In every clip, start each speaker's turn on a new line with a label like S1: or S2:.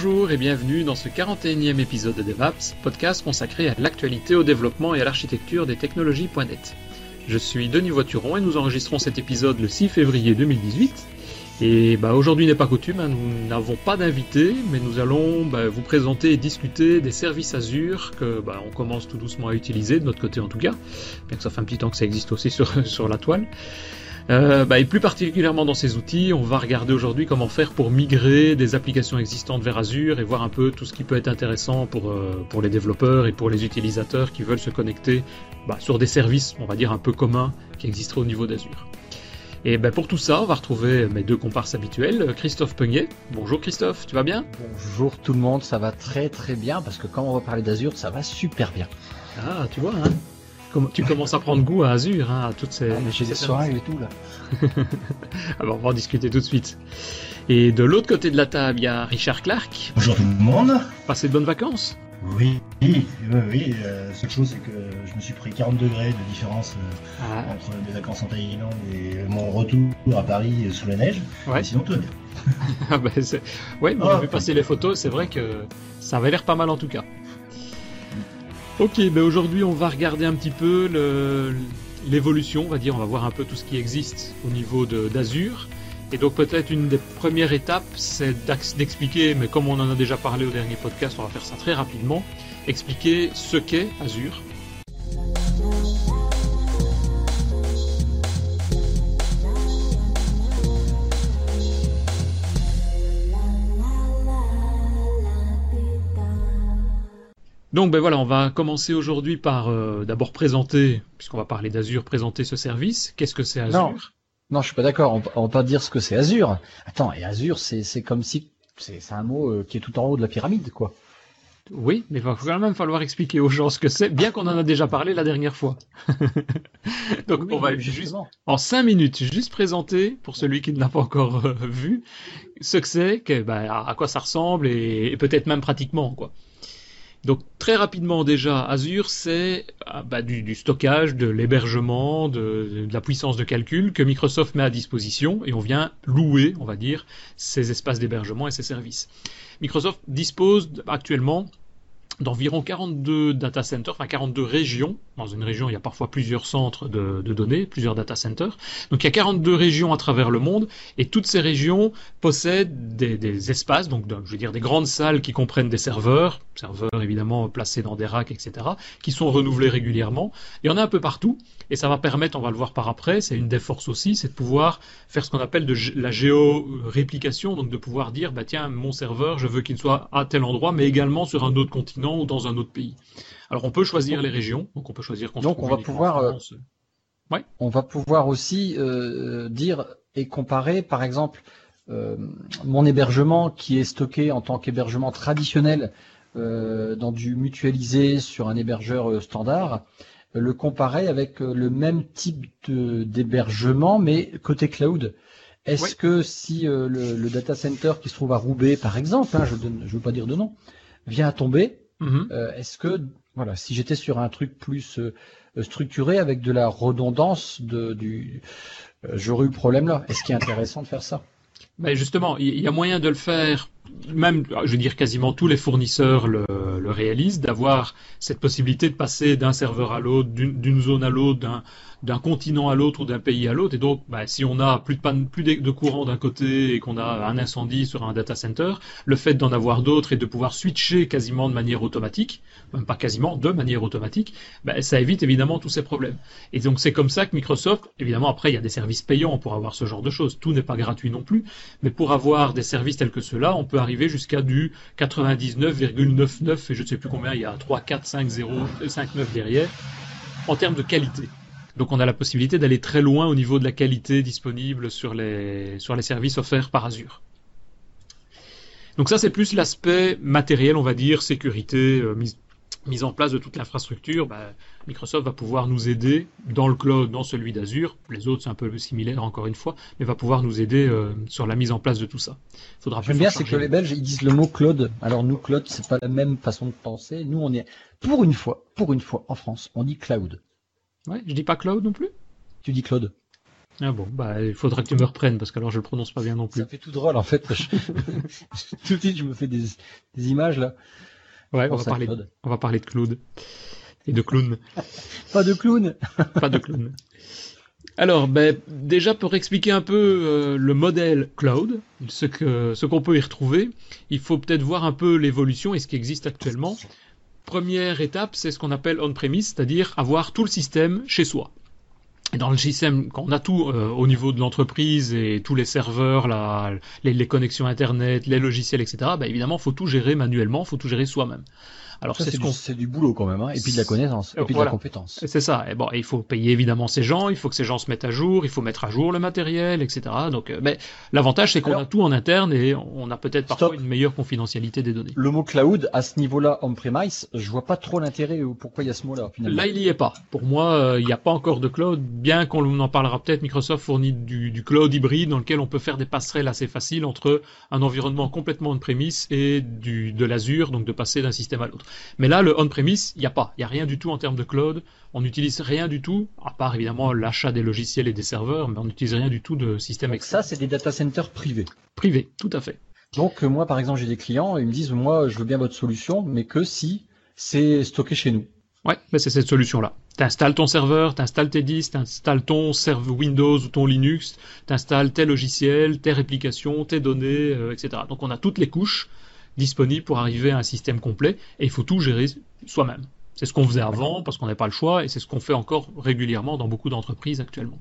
S1: Bonjour et bienvenue dans ce 41e épisode de DevApps, podcast consacré à l'actualité, au développement et à l'architecture des technologies.net. Je suis Denis Voituron et nous enregistrons cet épisode le 6 février 2018. Et bah, aujourd'hui n'est pas coutume, hein, nous n'avons pas d'invité, mais nous allons bah, vous présenter et discuter des services Azure que bah, on commence tout doucement à utiliser, de notre côté en tout cas, bien que ça fait un petit temps que ça existe aussi sur, sur la toile. Euh, bah, et plus particulièrement dans ces outils, on va regarder aujourd'hui comment faire pour migrer des applications existantes vers Azure et voir un peu tout ce qui peut être intéressant pour, euh, pour les développeurs et pour les utilisateurs qui veulent se connecter bah, sur des services, on va dire, un peu communs qui existeraient au niveau d'Azure. Et ben pour tout ça, on va retrouver mes deux comparses habituels, Christophe Peugnet. Bonjour Christophe, tu vas bien?
S2: Bonjour tout le monde, ça va très très bien parce que quand on va parler d'Azure, ça va super bien.
S1: Ah, tu vois, hein tu commences à prendre goût à Azure, hein, à toutes ces. Ah,
S2: j'ai soirées et tout là.
S1: Alors on va en discuter tout de suite. Et de l'autre côté de la table, il y a Richard Clark.
S3: Bonjour tout le monde.
S1: Passez de bonnes vacances
S3: Oui, oui, oui. Euh, seule chose, c'est que je me suis pris 40 degrés de différence euh, ah. entre mes vacances en Thaïlande et mon retour à Paris sous la neige. Ouais. sinon, tout va bien.
S1: ah bah, ouais, on a vu passer les photos, c'est vrai que ça avait l'air pas mal en tout cas. Ok, ben aujourd'hui on va regarder un petit peu l'évolution, on va dire, on va voir un peu tout ce qui existe au niveau d'Azure. Et donc peut-être une des premières étapes, c'est d'expliquer, mais comme on en a déjà parlé au dernier podcast, on va faire ça très rapidement, expliquer ce qu'est Azure, Donc ben voilà, on va commencer aujourd'hui par euh, d'abord présenter, puisqu'on va parler d'Azure, présenter ce service. Qu'est-ce que c'est Azure
S2: non. non, je suis pas d'accord. On, va pas dire ce que c'est Azure. Attends, et Azure, c'est comme si c'est un mot euh, qui est tout en haut de la pyramide, quoi.
S1: Oui, mais il va quand même falloir expliquer aux gens ce que c'est, bien qu'on en a déjà parlé la dernière fois. Donc on va juste en cinq minutes juste présenter pour celui qui ne l'a pas encore euh, vu ce que c'est, que, ben, à quoi ça ressemble et peut-être même pratiquement quoi. Donc très rapidement déjà, Azure, c'est ah, bah, du, stockage, de l'hébergement, de, de, la puissance de calcul que Microsoft met à disposition et on vient louer, on va dire, ces espaces d'hébergement et ces services. Microsoft dispose actuellement d'environ 42 data centers, enfin 42 régions. Dans une région, il y a parfois plusieurs centres de, données, plusieurs data centers. Donc il y a 42 régions à travers le monde, et toutes ces régions possèdent des, espaces, donc je veux dire des grandes salles qui comprennent des serveurs, serveurs évidemment placés dans des racks, etc., qui sont renouvelés régulièrement. Il y en a un peu partout, et ça va permettre, on va le voir par après, c'est une des forces aussi, c'est de pouvoir faire ce qu'on appelle de la géoréplication, donc de pouvoir dire, bah tiens, mon serveur, je veux qu'il soit à tel endroit, mais également sur un autre continent ou dans un autre pays. Alors on peut choisir les régions, donc on peut choisir
S2: Donc on va pouvoir, euh, ouais. on va pouvoir aussi euh, dire et comparer, par exemple, euh, mon hébergement qui est stocké en tant qu'hébergement traditionnel dans du mutualisé sur un hébergeur standard le comparer avec le même type d'hébergement, mais côté cloud. Est-ce que si euh, le, data center qui se trouve à Roubaix, par exemple, hein, je ne veux pas dire de nom, vient à tomber, mm-hmm. euh, est-ce que, voilà, si j'étais sur un truc plus structuré avec de la redondance de, du, j'aurais eu problème là. Est-ce qu'il est intéressant de faire ça?
S1: Ben justement, il y a moyen de le faire même, je veux dire, quasiment tous les fournisseurs le, réalisent, d'avoir cette possibilité de passer d'un serveur à l'autre, d'une zone à l'autre, d'un d'un continent à l'autre ou d'un pays à l'autre. Et donc, bah, si on a plus de panne, plus de courant d'un côté et qu'on a un incendie sur un data center, le fait d'en avoir d'autres et de pouvoir switcher quasiment de manière automatique, même pas quasiment, de manière automatique, bah, ça évite évidemment tous ces problèmes. Et donc, c'est comme ça que Microsoft, évidemment, après, il y a des services payants pour avoir ce genre de choses. Tout n'est pas gratuit non plus. Mais pour avoir des services tels que ceux-là, on peut arriver jusqu'à du 99,99 et je ne sais plus combien, il y a 3, 4, 5, 0, 5, 9 derrière, en termes de qualité. Donc on a la possibilité d'aller très loin au niveau de la qualité disponible sur les, sur les services offerts par Azure. Donc ça c'est plus l'aspect matériel, on va dire, sécurité, euh, mise, en place de toute l'infrastructure. Bah, Microsoft va pouvoir nous aider dans le cloud, dans celui d'Azure. Les autres c'est un peu similaire encore une fois, mais va pouvoir nous aider euh, sur la mise en place de tout ça.
S2: Faudra J'aime bien c'est que les Belges ils disent le mot cloud. Alors nous cloud c'est pas la même façon de penser. Nous on est pour une fois, pour une fois en France, on dit cloud.
S1: Ouais, je dis pas Cloud non plus?
S2: Tu dis Claude.
S1: Ah bon, bah il faudra que tu me reprennes parce que alors je le prononce pas bien non plus.
S2: Ça fait tout drôle en fait. tout de suite je me fais des, images là.
S1: Ouais, on va, parler, on va parler de Claude et de clown.
S2: pas de clown.
S1: pas de clown. Alors, ben, déjà pour expliquer un peu euh, le modèle cloud, ce que ce qu'on peut y retrouver, il faut peut-être voir un peu l'évolution et ce qui existe actuellement. Première étape, c'est ce qu'on appelle on-premise, c'est-à-dire avoir tout le système chez soi. Et dans le système, quand on a tout euh, au niveau de l'entreprise et tous les serveurs, les, connexions Internet, les logiciels, etc., ben évidemment, faut tout gérer manuellement, faut tout gérer soi-même.
S2: Alors c'est ce du boulot quand même, hein, et puis de la connaissance, et puis de la compétence.
S1: C'est ça. Et bon, il faut payer évidemment ces gens, il faut que ces gens se mettent à jour, il faut mettre à jour le matériel, etc. Donc, euh, mais l'avantage c'est qu'on a tout en interne et on a peut-être parfois une meilleure confidentialité des données.
S2: Le mot cloud à ce niveau-là, on-premise, je vois pas trop l'intérêt ou pourquoi il y a ce mot-là.
S1: Là, il y est pas. Pour moi, euh, il n'y a pas encore de cloud, bien qu'on en parlera peut-être. Microsoft fournit du, du, cloud hybride dans lequel on peut faire des passerelles assez faciles entre un environnement complètement on-premise et du de l'Azure, donc de passer d'un système à l'autre. Mais là, le on on-premise, il n'y a pas. Il n'y a rien du tout en termes de cloud. On n'utilise rien du tout, à part évidemment l'achat des logiciels et des serveurs, mais on n'utilise rien du tout de système
S2: externe. Ça, c'est des data centers privés.
S1: Privés, tout à fait.
S2: Donc, euh, moi, par exemple, j'ai des clients, ils me disent, moi, je veux bien votre solution, mais que si c'est stocké chez nous.
S1: Ouais, mais c'est cette solution-là. Tu installes ton serveur, tu installes tes disques, tu installes ton serveur Windows ou ton Linux, tu installes tes logiciels, tes réplications, tes données, euh, etc. Donc on a toutes les couches disponibles pour arriver à un système complet et il faut tout gérer soi-même. C'est ce qu'on faisait avant parce qu'on n'avait pas le choix et c'est ce qu'on fait encore régulièrement dans beaucoup d'entreprises actuellement.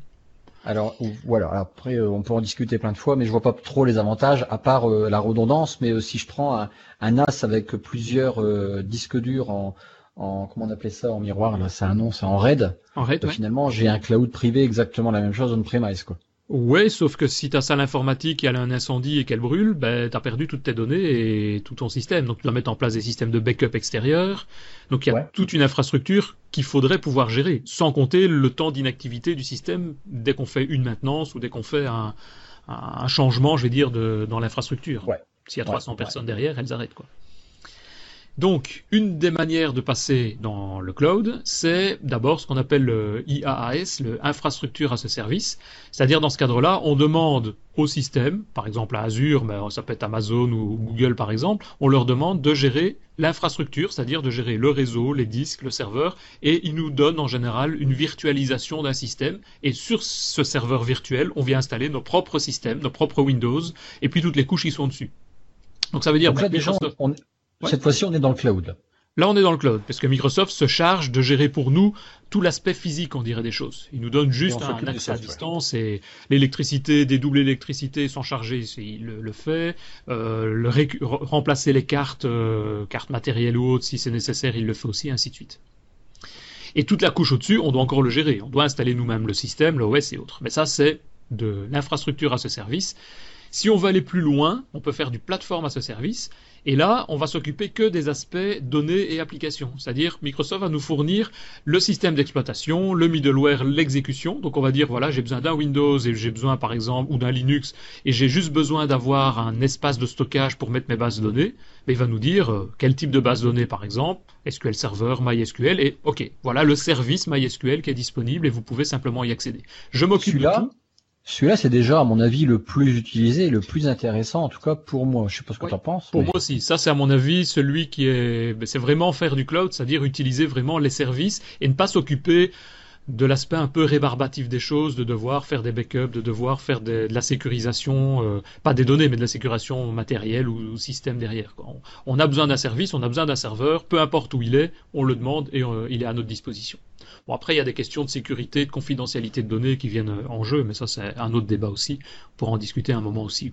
S2: Alors voilà, après euh, on peut en discuter plein de fois, mais je vois pas trop les avantages à part euh, la redondance. Mais euh, si je prends un, NAS avec plusieurs disques durs en, en, comment on appelait ça en miroir là, c'est un nom, c'est en RAID.
S1: En RAID.
S2: Finalement, j'ai un cloud privé exactement la même chose on premise quoi.
S1: Ouais, sauf que si ta salle informatique elle a un incendie et qu'elle brûle, ben t'as perdu toutes tes données et tout ton système. Donc tu dois mettre en place des systèmes de backup extérieurs. Donc il y a toute une infrastructure qu'il faudrait pouvoir gérer, sans compter le temps d'inactivité du système dès qu'on fait une maintenance ou dès qu'on fait un, un, changement, je vais dire, de, dans l'infrastructure. Ouais. S'il y a 300 personnes derrière, elles arrêtent quoi. Donc, une des manières de passer dans le cloud, c'est d'abord ce qu'on appelle le IaaS, le infrastructure as a service. C'est-à-dire, dans ce cadre-là, on demande au système, par exemple à Azure, mais ça peut être Amazon ou Google par exemple, on leur demande de gérer l'infrastructure, c'est-à-dire de gérer le réseau, les disques, le serveur, et ils nous donnent en général une virtualisation d'un système, et sur ce serveur virtuel, on vient installer nos propres systèmes, nos propres Windows, et puis toutes les couches qui sont dessus.
S2: Donc ça veut dire... cette fois-ci, on est dans le cloud.
S1: Là, on est dans le cloud, parce que Microsoft se charge de gérer pour nous tout l'aspect physique, on dirait des choses. Il nous donne juste un accès à distance et l'électricité, des doubles électricités sont chargées, il le, fait. Euh, le remplacer les cartes, euh, cartes matérielles ou autres, si c'est nécessaire, il le fait aussi, ainsi de suite. Et toute la couche au-dessus, on doit encore le gérer. On doit installer nous-mêmes le système, l'OS et autres. Mais ça, c'est de l'infrastructure à ce service. Si on veut aller plus loin, on peut faire du plateforme à ce service. Et là, on va s'occuper que des aspects données et applications. C'est-à-dire, Microsoft va nous fournir le système d'exploitation, le middleware, l'exécution. Donc, on va dire, voilà, j'ai besoin d'un Windows et j'ai besoin, par exemple, ou d'un Linux et j'ai juste besoin d'avoir un espace de stockage pour mettre mes bases de données. Mais il va nous dire euh, quel type de base de données, par exemple, SQL Server, MySQL, et OK, voilà le service MySQL qui est disponible et vous pouvez simplement y accéder. Je m'occupe de tout.
S2: Celui-là, c'est déjà, à mon avis, le plus utilisé le plus intéressant, en tout cas pour moi. Je sais pas ce que tu en penses.
S1: Pour moi aussi. Ça, c'est à mon avis celui qui est, ben, c'est vraiment faire du cloud, c'est-à-dire utiliser vraiment les services et ne pas s'occuper de l'aspect un peu rébarbatif des choses, de devoir faire des backups, de devoir faire de la sécurisation, euh, pas des données, mais de la sécurisation matérielle ou, système derrière. On, a besoin d'un service, on a besoin d'un serveur, peu importe où il est, on le demande et euh, il est à notre disposition. Bon, après, il y a des questions de sécurité, de confidentialité de données qui viennent euh, en jeu, mais ça, c'est un autre débat aussi, pour en discuter un moment aussi.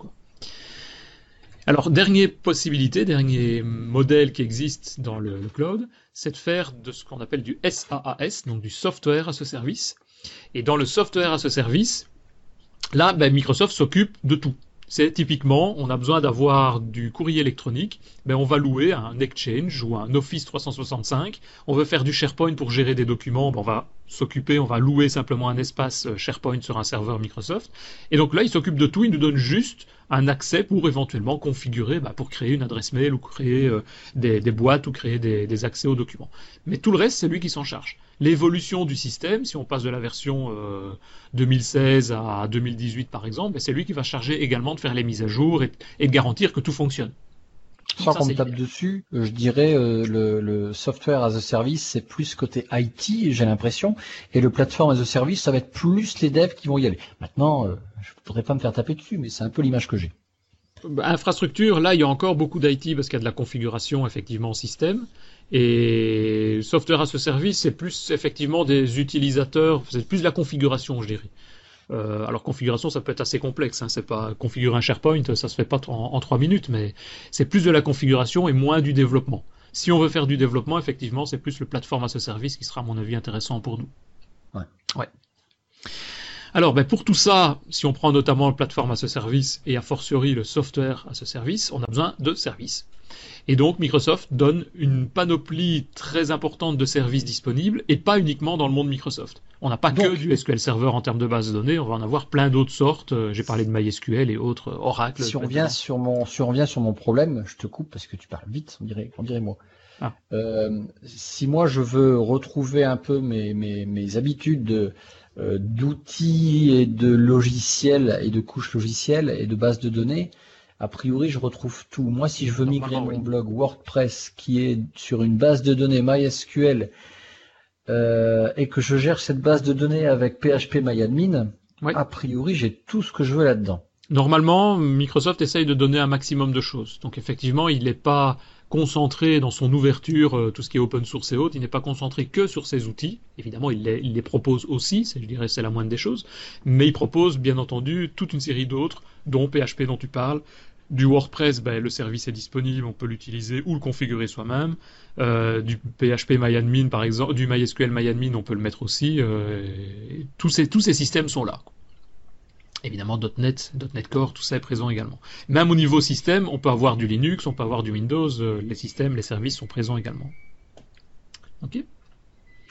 S1: Alors, dernière possibilité, dernier modèle qui existe dans le, cloud, c'est de faire de ce qu'on appelle du SaaS, donc du software à ce service. Et dans le software à ce service, là, ben, Microsoft s'occupe de tout c'est typiquement, on a besoin d'avoir du courrier électronique, ben on va louer un Exchange ou un Office 365. On veut faire du SharePoint pour gérer des documents, ben on va s'occuper, on va louer simplement un espace euh, SharePoint sur un serveur Microsoft. Et donc là, il s'occupe de tout, il nous donne juste un accès pour éventuellement configurer, bah, pour créer une adresse mail ou créer euh, des, boîtes ou créer des, accès aux documents. Mais tout le reste, c'est lui qui s'en charge. L'évolution du système, si on passe de la version 2016 euh, à 2018 par exemple, c'est lui qui va charger également de faire les mises à jour et de garantir que tout fonctionne.
S2: Sans qu'on me tape dessus, je dirais euh, le, software as a service, c'est plus côté IT, j'ai l'impression, et le platform as a service, ça va être plus les devs qui vont y aller. Maintenant, euh, je ne voudrais pas me faire taper dessus, mais c'est un peu l'image que j'ai.
S1: Bah, infrastructure, là, il y a encore beaucoup d'IT parce qu'il y a de la configuration effectivement en système. Et software as a service, c'est plus effectivement des utilisateurs, c'est plus de la configuration, je dirais. Euh, alors configuration, ça peut être assez complexe. Hein, c'est pas configurer un SharePoint, ça se fait pas en, trois minutes, mais c'est plus de la configuration et moins du développement. Si on veut faire du développement, effectivement, c'est plus le plateforme à ce service qui sera, à mon avis, intéressant pour nous.
S2: Ouais.
S1: ouais. Alors, ben, pour tout ça, si on prend notamment le plateforme à ce service et a fortiori le software à ce service, on a besoin de services. Et donc Microsoft donne une panoplie très importante de services disponibles et pas uniquement dans le monde Microsoft. On n'a pas que du SQL Server en termes de base de données, on va en avoir plein d'autres sortes. Euh, j'ai parlé de MySQL et autres, euh, Oracle.
S2: Si on revient sur mon, si on revient sur mon problème, je te coupe parce que tu parles vite, on dirait, on dirait moi. Ah. Euh, si moi je veux retrouver un peu mes, mes, mes habitudes de, d'outils et de logiciels et de couches logicielles et de bases de données, a priori, je retrouve tout. Moi, si je veux migrer mon blog WordPress qui est sur une base de données MySQL euh, et que je gère cette base de données avec PHP MyAdmin, a priori, j'ai tout ce que je veux là-dedans.
S1: Normalement, Microsoft essaye de donner un maximum de choses. Donc effectivement, il n'est pas concentré dans son ouverture, euh, tout ce qui est open source et autres, il n'est pas concentré que sur ses outils. Évidemment, il les, propose aussi, je dirais c'est la moindre des choses, mais il propose bien entendu toute une série d'autres, dont PHP dont tu parles, du WordPress, ben, le service est disponible, on peut l'utiliser ou le configurer soi-même. Euh, du PHP MyAdmin, par exemple, du MySQL MyAdmin, on peut le mettre aussi. Euh, tous ces systèmes sont là. Évidemment, .NET, .NET Core, tout ça est présent également. Même au niveau système, on peut avoir du Linux, on peut avoir du Windows, euh, les systèmes, les services sont présents également. Ok?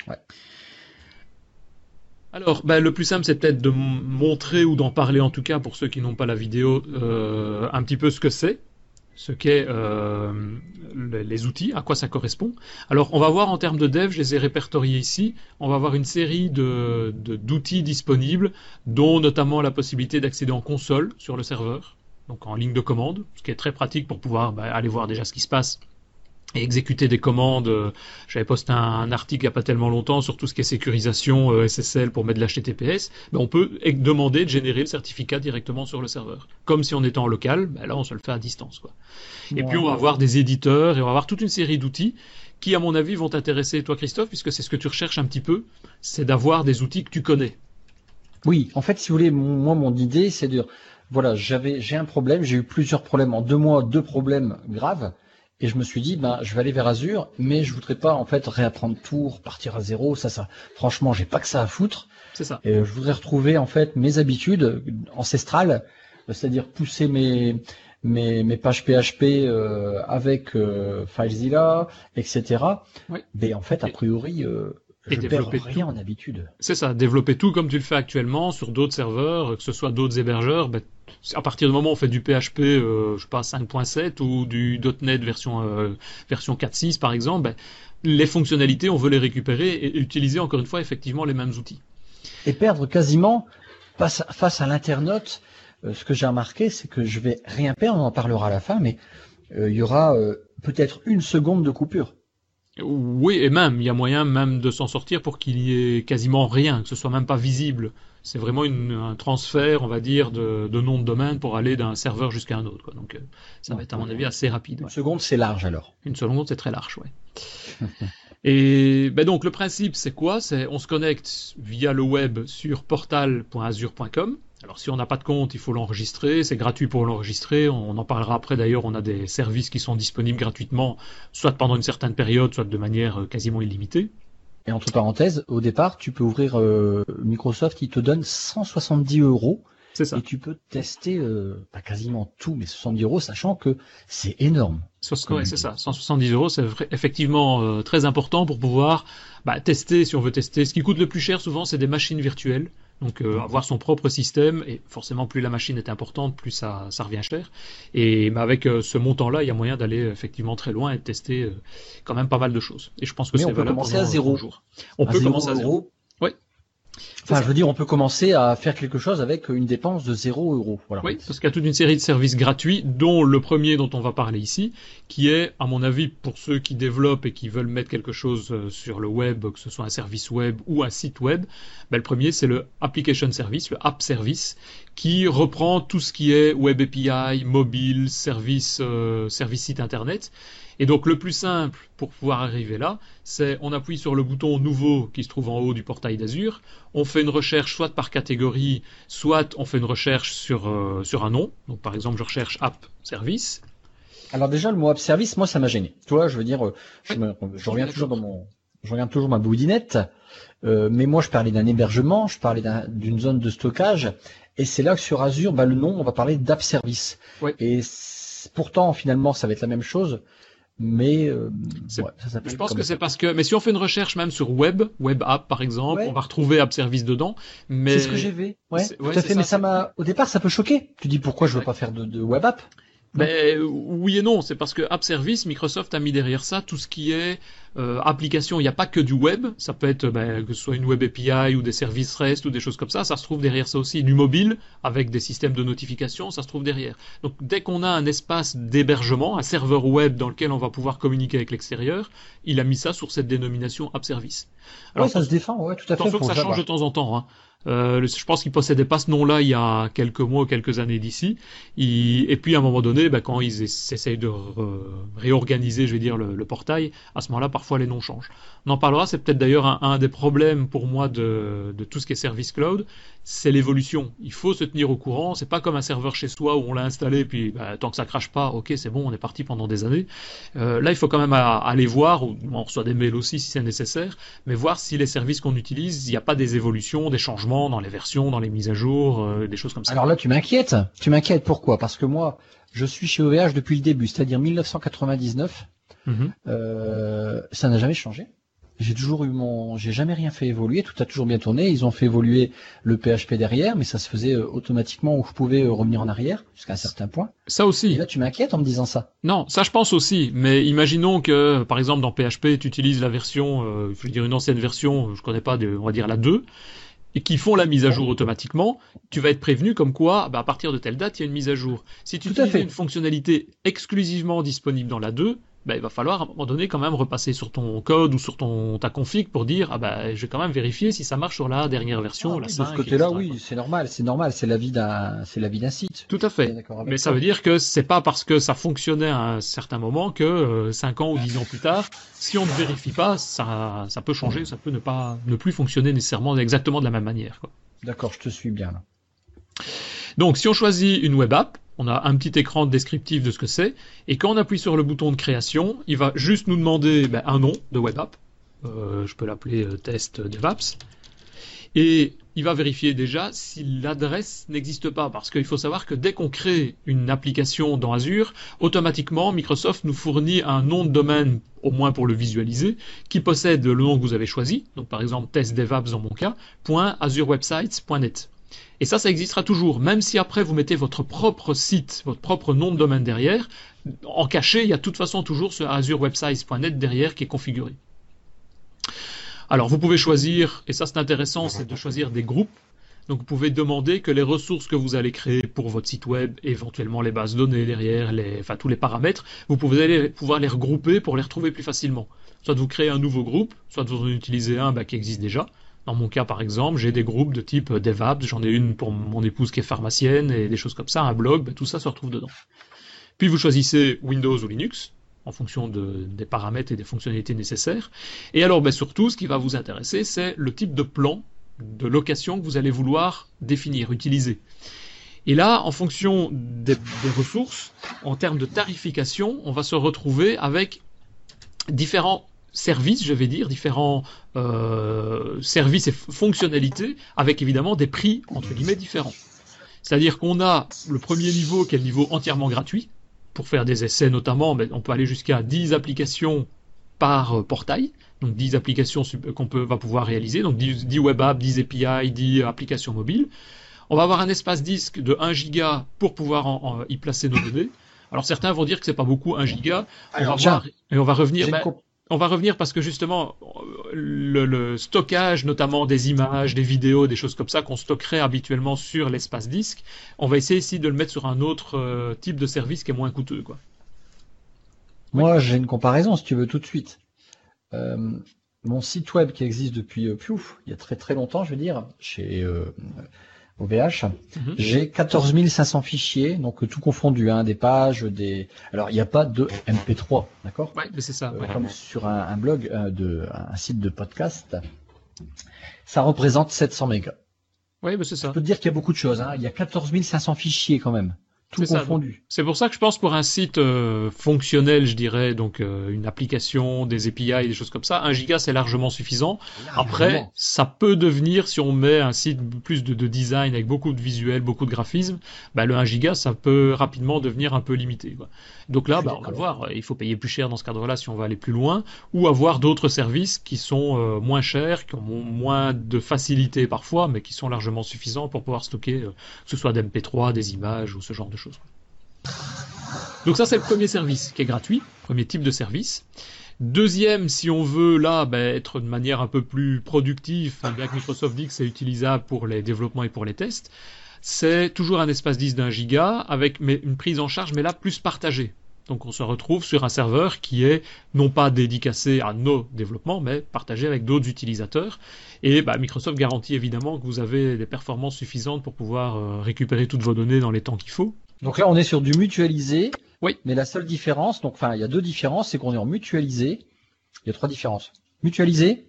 S2: Ouais.
S1: Alors, ben, le plus simple, c'est peut-être de montrer ou d'en parler en tout cas pour ceux qui n'ont pas la vidéo, euh, un petit peu ce que c'est, ce qu'est euh, les outils, à quoi ça correspond. Alors, on va voir en termes de dev, je les ai répertoriés ici. On va avoir une série d'outils disponibles, dont notamment la possibilité d'accéder en console sur le serveur, donc en ligne de commande, ce qui est très pratique pour pouvoir ben, aller voir déjà ce qui se passe et exécuter des commandes. Euh, j'avais posté un, article il n'y a pas tellement longtemps sur tout ce qui est sécurisation euh, SSL pour mettre de l'HTTPS. Ben on peut demander de générer le certificat directement sur le serveur. Comme si on était en local, ben là on se le fait à distance. Quoi. Et puis on va avoir des éditeurs et on va avoir toute une série d'outils qui, à mon avis, vont t'intéresser, toi Christophe, puisque c'est ce que tu recherches un petit peu, c'est d'avoir des outils que tu connais.
S2: Oui, en fait, si vous voulez, moi, mon idée, c'est de... Voilà, j'avais, j'ai un problème, j'ai eu plusieurs problèmes en deux mois, deux problèmes graves. Et je me suis dit, ben, je vais aller vers Azure, mais je voudrais pas en fait réapprendre tout, repartir à zéro. Ça, ça, franchement, j'ai pas que ça à foutre.
S1: C'est ça.
S2: Et je voudrais retrouver en fait mes habitudes ancestrales, c'est-à-dire pousser mes mes, mes pages PHP euh, avec euh, FileZilla, etc. Oui. Mais en fait, a priori, euh, je développer rien en habitude.
S1: C'est ça, développer tout comme tu le fais actuellement sur d'autres serveurs, que ce soit d'autres hébergeurs. Ben, à partir du moment où on fait du PHP, euh, je sais pas 5.7 ou du .NET version euh, version 4.6 par exemple, ben, les fonctionnalités, on veut les récupérer et utiliser encore une fois effectivement les mêmes outils.
S2: Et perdre quasiment face, face à l'internaute, euh, ce que j'ai remarqué, c'est que je vais rien perdre, on en parlera à la fin, mais il y aura peut-être une seconde de coupure.
S1: Oui, et même, il y a moyen même de s'en sortir pour qu'il y ait quasiment rien, que ce soit même pas visible. C'est vraiment un transfert, on va dire, de, nom de domaine pour aller d'un serveur jusqu'à un autre. Donc, euh, ça va être à mon avis assez rapide.
S2: Une seconde, c'est large alors.
S1: Une seconde, c'est très large, ouais. et ben donc le principe, c'est quoi? C'est on se connecte via le web sur portal.azure.com. Alors si on n'a pas de compte, il faut l'enregistrer, c'est gratuit pour l'enregistrer, on en parlera après d'ailleurs, on a des services qui sont disponibles gratuitement, soit pendant une certaine période, soit de manière euh, quasiment illimitée.
S2: Et entre parenthèses, au départ, tu peux ouvrir euh, Microsoft, qui te donne 170 euros C'est ça. Et tu peux tester euh, pas quasiment tout, mais 70 euros, sachant que c'est énorme.
S1: C'est ça. 170 euros, c'est effectivement euh, très important pour pouvoir bah, tester, si on veut tester. Ce qui coûte le plus cher, souvent, c'est des machines virtuelles. Donc euh, avoir son propre système, et forcément plus la machine est importante, plus ça, ça revient cher. Et bah, avec euh, ce montant-là, il y a moyen d'aller effectivement très loin et de tester quand même pas mal de choses. Et je pense que c'est
S2: valable. On peut commencer à zéro.
S1: On peut commencer à zéro.
S2: Enfin, je veux dire, on peut commencer à faire quelque chose avec une dépense de 0 euros. Voilà.
S1: Oui, parce qu'il y a toute une série de services gratuits, dont le premier dont on va parler ici, qui est, à mon avis, pour ceux qui développent et qui veulent mettre quelque chose euh, sur le web, que ce soit un service web ou un site web, ben, le premier c'est le Application Service, le App Service, qui reprend tout ce qui est Web API, mobile, service, euh, service site internet et donc le plus simple pour pouvoir arriver là, c'est on appuie sur le bouton nouveau qui se trouve en haut du portail d'Azure, on fait une recherche soit par catégorie, soit on fait une recherche sur, euh, sur un nom. Donc par exemple, je recherche app service.
S2: Alors déjà le mot app service, moi ça m'a gêné. Tu vois, je veux dire, euh, je, reviens toujours dans mon, je regarde toujours ma boudinette, euh, mais moi je parlais d'un hébergement, je parlais d'une zone de stockage, et c'est là que sur Azure, bah, le nom, on va parler d'app service. Et pourtant finalement ça va être la même chose mais euh,
S1: je pense que c'est parce que mais si on fait une recherche même sur web web app par exemple on va retrouver app service dedans mais
S2: c'est ce que j'ai vu ouais, tout à fait mais ça m'a au départ ça peut choquer. Tu dis pourquoi je veux pas faire de, de web app?
S1: Mais oui et non, c'est parce que App Service, Microsoft a mis derrière ça tout ce qui est euh, application. Il n'y a pas que du web, ça peut être ben, que ce soit une web API ou des services REST ou des choses comme ça, ça se trouve derrière ça aussi. Du mobile avec des systèmes de notification, ça se trouve derrière. Donc dès qu'on a un espace d'hébergement, un serveur web dans lequel on va pouvoir communiquer avec l'extérieur, il a mis ça sur cette dénomination App Service.
S2: Alors ça se défend, ouais, tout à fait.
S1: Attention que ça change de temps en temps. Hein. Euh, je pense qu'ils possédaient pas ce nom-là il y a quelques mois ou quelques années d'ici. Et puis à un moment donné, bah, quand ils essayent de réorganiser, je vais dire, le, portail, à ce moment-là, parfois les noms changent. On en parlera. C'est peut-être d'ailleurs un, des problèmes pour moi de, tout ce qui est service cloud, c'est l'évolution. Il faut se tenir au courant. C'est pas comme un serveur chez soi où on l'a installé puis bah, tant que ça crache pas, ok, c'est bon, on est parti pendant des années. Euh, là, il faut quand même aller voir. On reçoit des mails aussi si c'est nécessaire, mais voir si les services qu'on utilise, il n'y a pas des évolutions, des changements dans les versions, dans les mises à jour, euh, des choses comme ça.
S2: Alors là, tu m'inquiètes. Tu m'inquiètes pourquoi? Parce que moi, je suis chez OVH depuis le début, c'est-à-dire 1999. Mhm. Euh, ça n'a jamais changé. J'ai toujours eu mon, j'ai jamais rien fait évoluer, tout a toujours bien tourné. Ils ont fait évoluer le PHP derrière, mais ça se faisait euh, automatiquement où je pouvais revenir en arrière jusqu'à un certain point.
S1: Ça aussi.
S2: Et là, tu m'inquiètes en me disant ça.
S1: Non, ça je pense aussi. Mais imaginons que, par exemple, dans PHP, tu utilises la version, je veux dire une ancienne version, je connais pas, de, on va dire la 2 et qui font la mise à jour automatiquement, tu vas être prévenu comme quoi, bah, à partir de telle date, il y a une mise à jour. Si tu utilises une fonctionnalité exclusivement disponible dans la 2, ben, il va falloir à un moment donné quand même repasser sur ton code ou sur ton ta config pour dire ah ben je vais quand même vérifier si ça marche sur la dernière version, ah, la 5.
S2: De ce côté-là, oui, c'est normal, c'est normal, c'est la vie d'un c'est la vie d'un site.
S1: Tout à fait. Mais ça veut dire que c'est pas parce que ça fonctionnait à un certain moment que euh, 5 ans ou 10 ans plus tard, si on ne vérifie pas, ça ça peut changer, ça peut ne pas ne plus fonctionner nécessairement exactement de la même manière.
S2: D'accord, je te suis bien là.
S1: Donc si on choisit une web app, on a un petit écran descriptif de ce que c'est, et quand on appuie sur le bouton de création, il va juste nous demander ben, un nom de web app. Euh, je peux l'appeler euh, test DevApps. Et il va vérifier déjà si l'adresse n'existe pas, parce qu'il faut savoir que dès qu'on crée une application dans Azure, automatiquement Microsoft nous fournit un nom de domaine, au moins pour le visualiser, qui possède le nom que vous avez choisi, donc par exemple testdevapps dans mon cas, .azurewebsites.net. Et ça, ça existera toujours, même si après vous mettez votre propre site, votre propre nom de domaine derrière, en caché, il y a de toute façon toujours ce azurewebsites.net derrière qui est configuré. Alors vous pouvez choisir, et ça c'est intéressant, c'est de choisir des groupes. Donc vous pouvez demander que les ressources que vous allez créer pour votre site web, éventuellement les bases données derrière, les, enfin tous les paramètres, vous pouvez pouvoir les regrouper pour les retrouver plus facilement. Soit vous créez un nouveau groupe, soit vous en utilisez un bah, qui existe déjà. Dans mon cas, par exemple, j'ai des groupes de type DevApps, j'en ai une pour mon épouse qui est pharmacienne et des choses comme ça, un blog, ben, tout ça se retrouve dedans. Puis vous choisissez Windows ou Linux, en fonction des paramètres et des fonctionnalités nécessaires. Et alors, ben, surtout, ce qui va vous intéresser, c'est le type de plan de location que vous allez vouloir définir, utiliser. Et là, en fonction des ressources, en termes de tarification, on va se retrouver avec différents services, je vais dire, différents euh, services et fonctionnalités, avec évidemment des prix entre guillemets différents. C'est-à-dire qu'on a le premier niveau qui est le niveau entièrement gratuit, pour faire des essais notamment, mais on peut aller jusqu'à 10 applications par euh, portail, donc 10 applications qu'on peut, va pouvoir réaliser, donc 10, web apps, 10 API, 10 applications mobiles. On va avoir un espace disque de 1 giga pour pouvoir y placer nos données. Alors certains vont dire que c'est pas beaucoup 1 giga. On va voir, et on va revenir on va revenir parce que justement, le, stockage, notamment des images, des vidéos, des choses comme ça qu'on stockerait habituellement sur l'espace disque, on va essayer ici de le mettre sur un autre euh, type de service qui est moins coûteux. Quoi.
S2: Moi, j'ai une comparaison, si tu veux, tout de suite. Euh, mon site web qui existe depuis, euh, il y a très très longtemps, je veux dire, chez OVH. Mhm. J'ai 14 500 fichiers, donc tout confondu, hein, des pages, des. Alors il n'y a pas de MP3, d'accord?
S1: Mais c'est ça.
S2: Euh, comme sur un, blog, euh, de, un site de podcast, ça représente 700 mégas.
S1: Oui, mais c'est ça.
S2: Je peux te dire qu'il y a beaucoup de choses. Hein. Il y a 14 500 fichiers quand même tout confondu.
S1: C'est pour ça que je pense pour un site euh, fonctionnel, je dirais, donc euh, une application, des API, des choses comme ça, 1 giga c'est largement suffisant. Après, ça peut devenir, si on met un site plus de, design avec beaucoup de visuels, beaucoup de graphismes, bah, le 1 giga ça peut rapidement devenir un peu limité. Donc là, bah, on va le voir, il faut payer plus cher dans ce cadre-là si on va aller plus loin, ou avoir d'autres services qui sont euh, moins chers, qui ont moins de facilité parfois, mais qui sont largement suffisants pour pouvoir stocker, que ce soit des MP3, des images ou ce genre de choses. Donc ça c'est le premier service qui est gratuit, premier type de service. Deuxième, si on veut là ben, être de manière un peu plus productive, bien que Microsoft dit que c'est utilisable pour les développements et pour les tests, c'est toujours un espace 10 d'un giga avec une prise en charge, mais là plus partagée. Donc on se retrouve sur un serveur qui est non pas dédicacé à nos développements, mais partagé avec d'autres utilisateurs. Et bah, Microsoft garantit évidemment que vous avez des performances suffisantes pour pouvoir euh, récupérer toutes vos données dans les temps qu'il faut.
S2: Donc là, on est sur du mutualisé.
S1: Oui.
S2: Mais la seule différence, donc enfin, il y a deux différences, c'est qu'on est en mutualisé. Il y a trois différences. Mutualisé,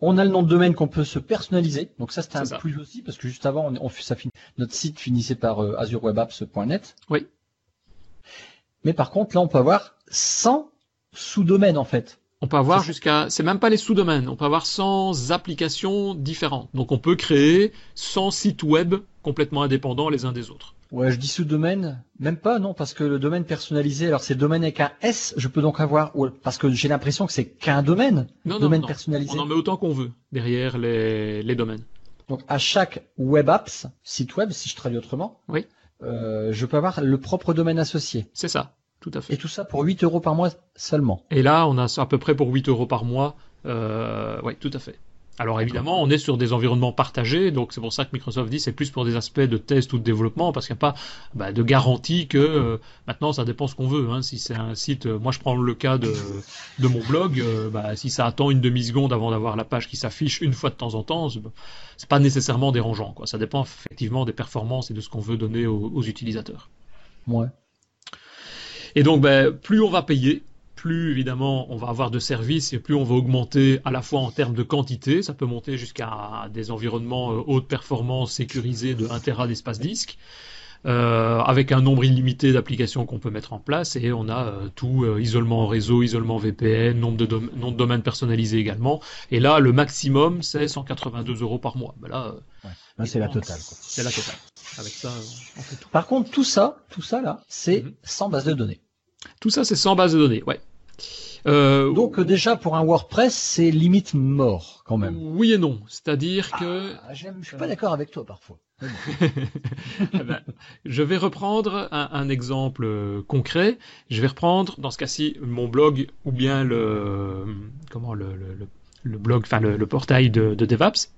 S2: on a le nom de domaine qu'on peut se personnaliser. Donc ça, c'est un plus aussi, parce que juste avant, on, ça notre site finissait par euh, azurewebapps.net.
S1: Oui.
S2: Mais par contre, là, on peut avoir 100 sous-domaines, en fait.
S1: On peut avoir jusqu'à, c'est même pas les sous-domaines, on peut avoir 100 applications différentes. Donc on peut créer 100 sites web complètement indépendants les uns des autres.
S2: Ouais, je dis sous-domaine, même pas, non, parce que le domaine personnalisé, alors c'est domaine avec un S, je peux donc avoir, parce que j'ai l'impression que c'est qu'un domaine,
S1: non,
S2: domaine
S1: non,
S2: personnalisé.
S1: On en met autant qu'on veut derrière les, les domaines.
S2: Donc à chaque web apps, site web, si je traduis autrement,
S1: oui.
S2: Euh, je peux avoir le propre domaine associé.
S1: C'est ça, tout à fait.
S2: Et tout ça pour 8 euros par mois seulement.
S1: Et là, on a à peu près pour 8 euros par mois. Euh, oui, tout à fait. Alors évidemment, on est sur des environnements partagés, donc c'est pour ça que Microsoft dit c'est plus pour des aspects de test ou de développement, parce qu'il n'y a pas bah, de garantie que euh, maintenant ça dépend ce qu'on veut. Hein. Si c'est un site, euh, moi je prends le cas de, de mon blog, euh, bah, si ça attend une demi seconde avant d'avoir la page qui s'affiche une fois de temps en temps, c'est pas nécessairement dérangeant. Quoi. Ça dépend effectivement des performances et de ce qu'on veut donner aux, aux utilisateurs.
S2: Ouais.
S1: Et donc, ben, plus on va payer, plus évidemment on va avoir de services et plus on va augmenter à la fois en termes de quantité, ça peut monter jusqu'à des environnements euh, haute performance sécurisés de 1 Tera d'espace disque. Euh, avec un nombre illimité d'applications qu'on peut mettre en place et on a euh, tout isolement en réseau, isolement VPN, nombre de, nom de domaines personnalisés également. Et là, le maximum, c'est 182 euros par mois. Ben là,
S2: c'est la totale.
S1: C'est la totale. Avec ça,
S2: on fait tout. Par contre, tout ça, tout ça là, c'est mhm. sans base de données.
S1: Tout ça, c'est sans base de données, ouais.
S2: Euh, Donc déjà pour un WordPress, c'est limite mort quand même.
S1: Oui et non, c'est-à-dire que
S2: ah, je suis pas d'accord avec toi parfois.
S1: Eh ben, je vais reprendre un, exemple euh, concret. Je vais reprendre dans ce cas-ci mon blog ou bien le comment le, le, blog, enfin le, portail de, de DevApps.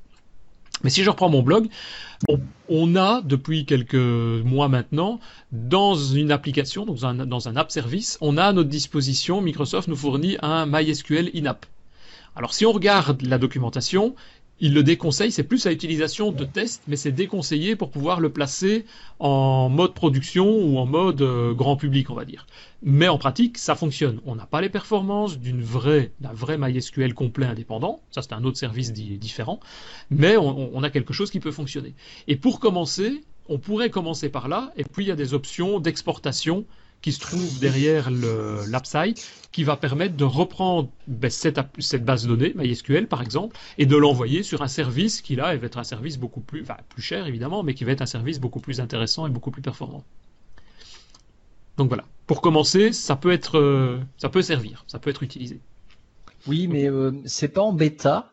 S1: Mais si je reprends mon blog, on, a depuis quelques mois maintenant, dans une application, dans un, dans un app service, on a à notre disposition, Microsoft nous fournit un MySQL in-app. Alors si on regarde la documentation, il le déconseille, c'est plus à utilisation de test, mais c'est déconseillé pour pouvoir le placer en mode production ou en mode euh, grand public, on va dire. Mais en pratique, ça fonctionne. On n'a pas les performances d'une vraie, d'un vrai MySQL complet indépendant. Ça, c'est un autre service différent. Mais on, a quelque chose qui peut fonctionner. Et pour commencer, on pourrait commencer par là. Et puis, il y a des options d'exportation qui se trouve derrière l'AppSite qui va permettre de reprendre ben, cette, cette, base de données, MySQL par exemple, et de l'envoyer sur un service qui là va être un service beaucoup plus, enfin, plus cher évidemment, mais qui va être un service beaucoup plus intéressant et beaucoup plus performant. Donc voilà. Pour commencer, ça peut être, euh, ça peut servir, ça peut être utilisé.
S2: Oui, mais euh, c'est pas en bêta?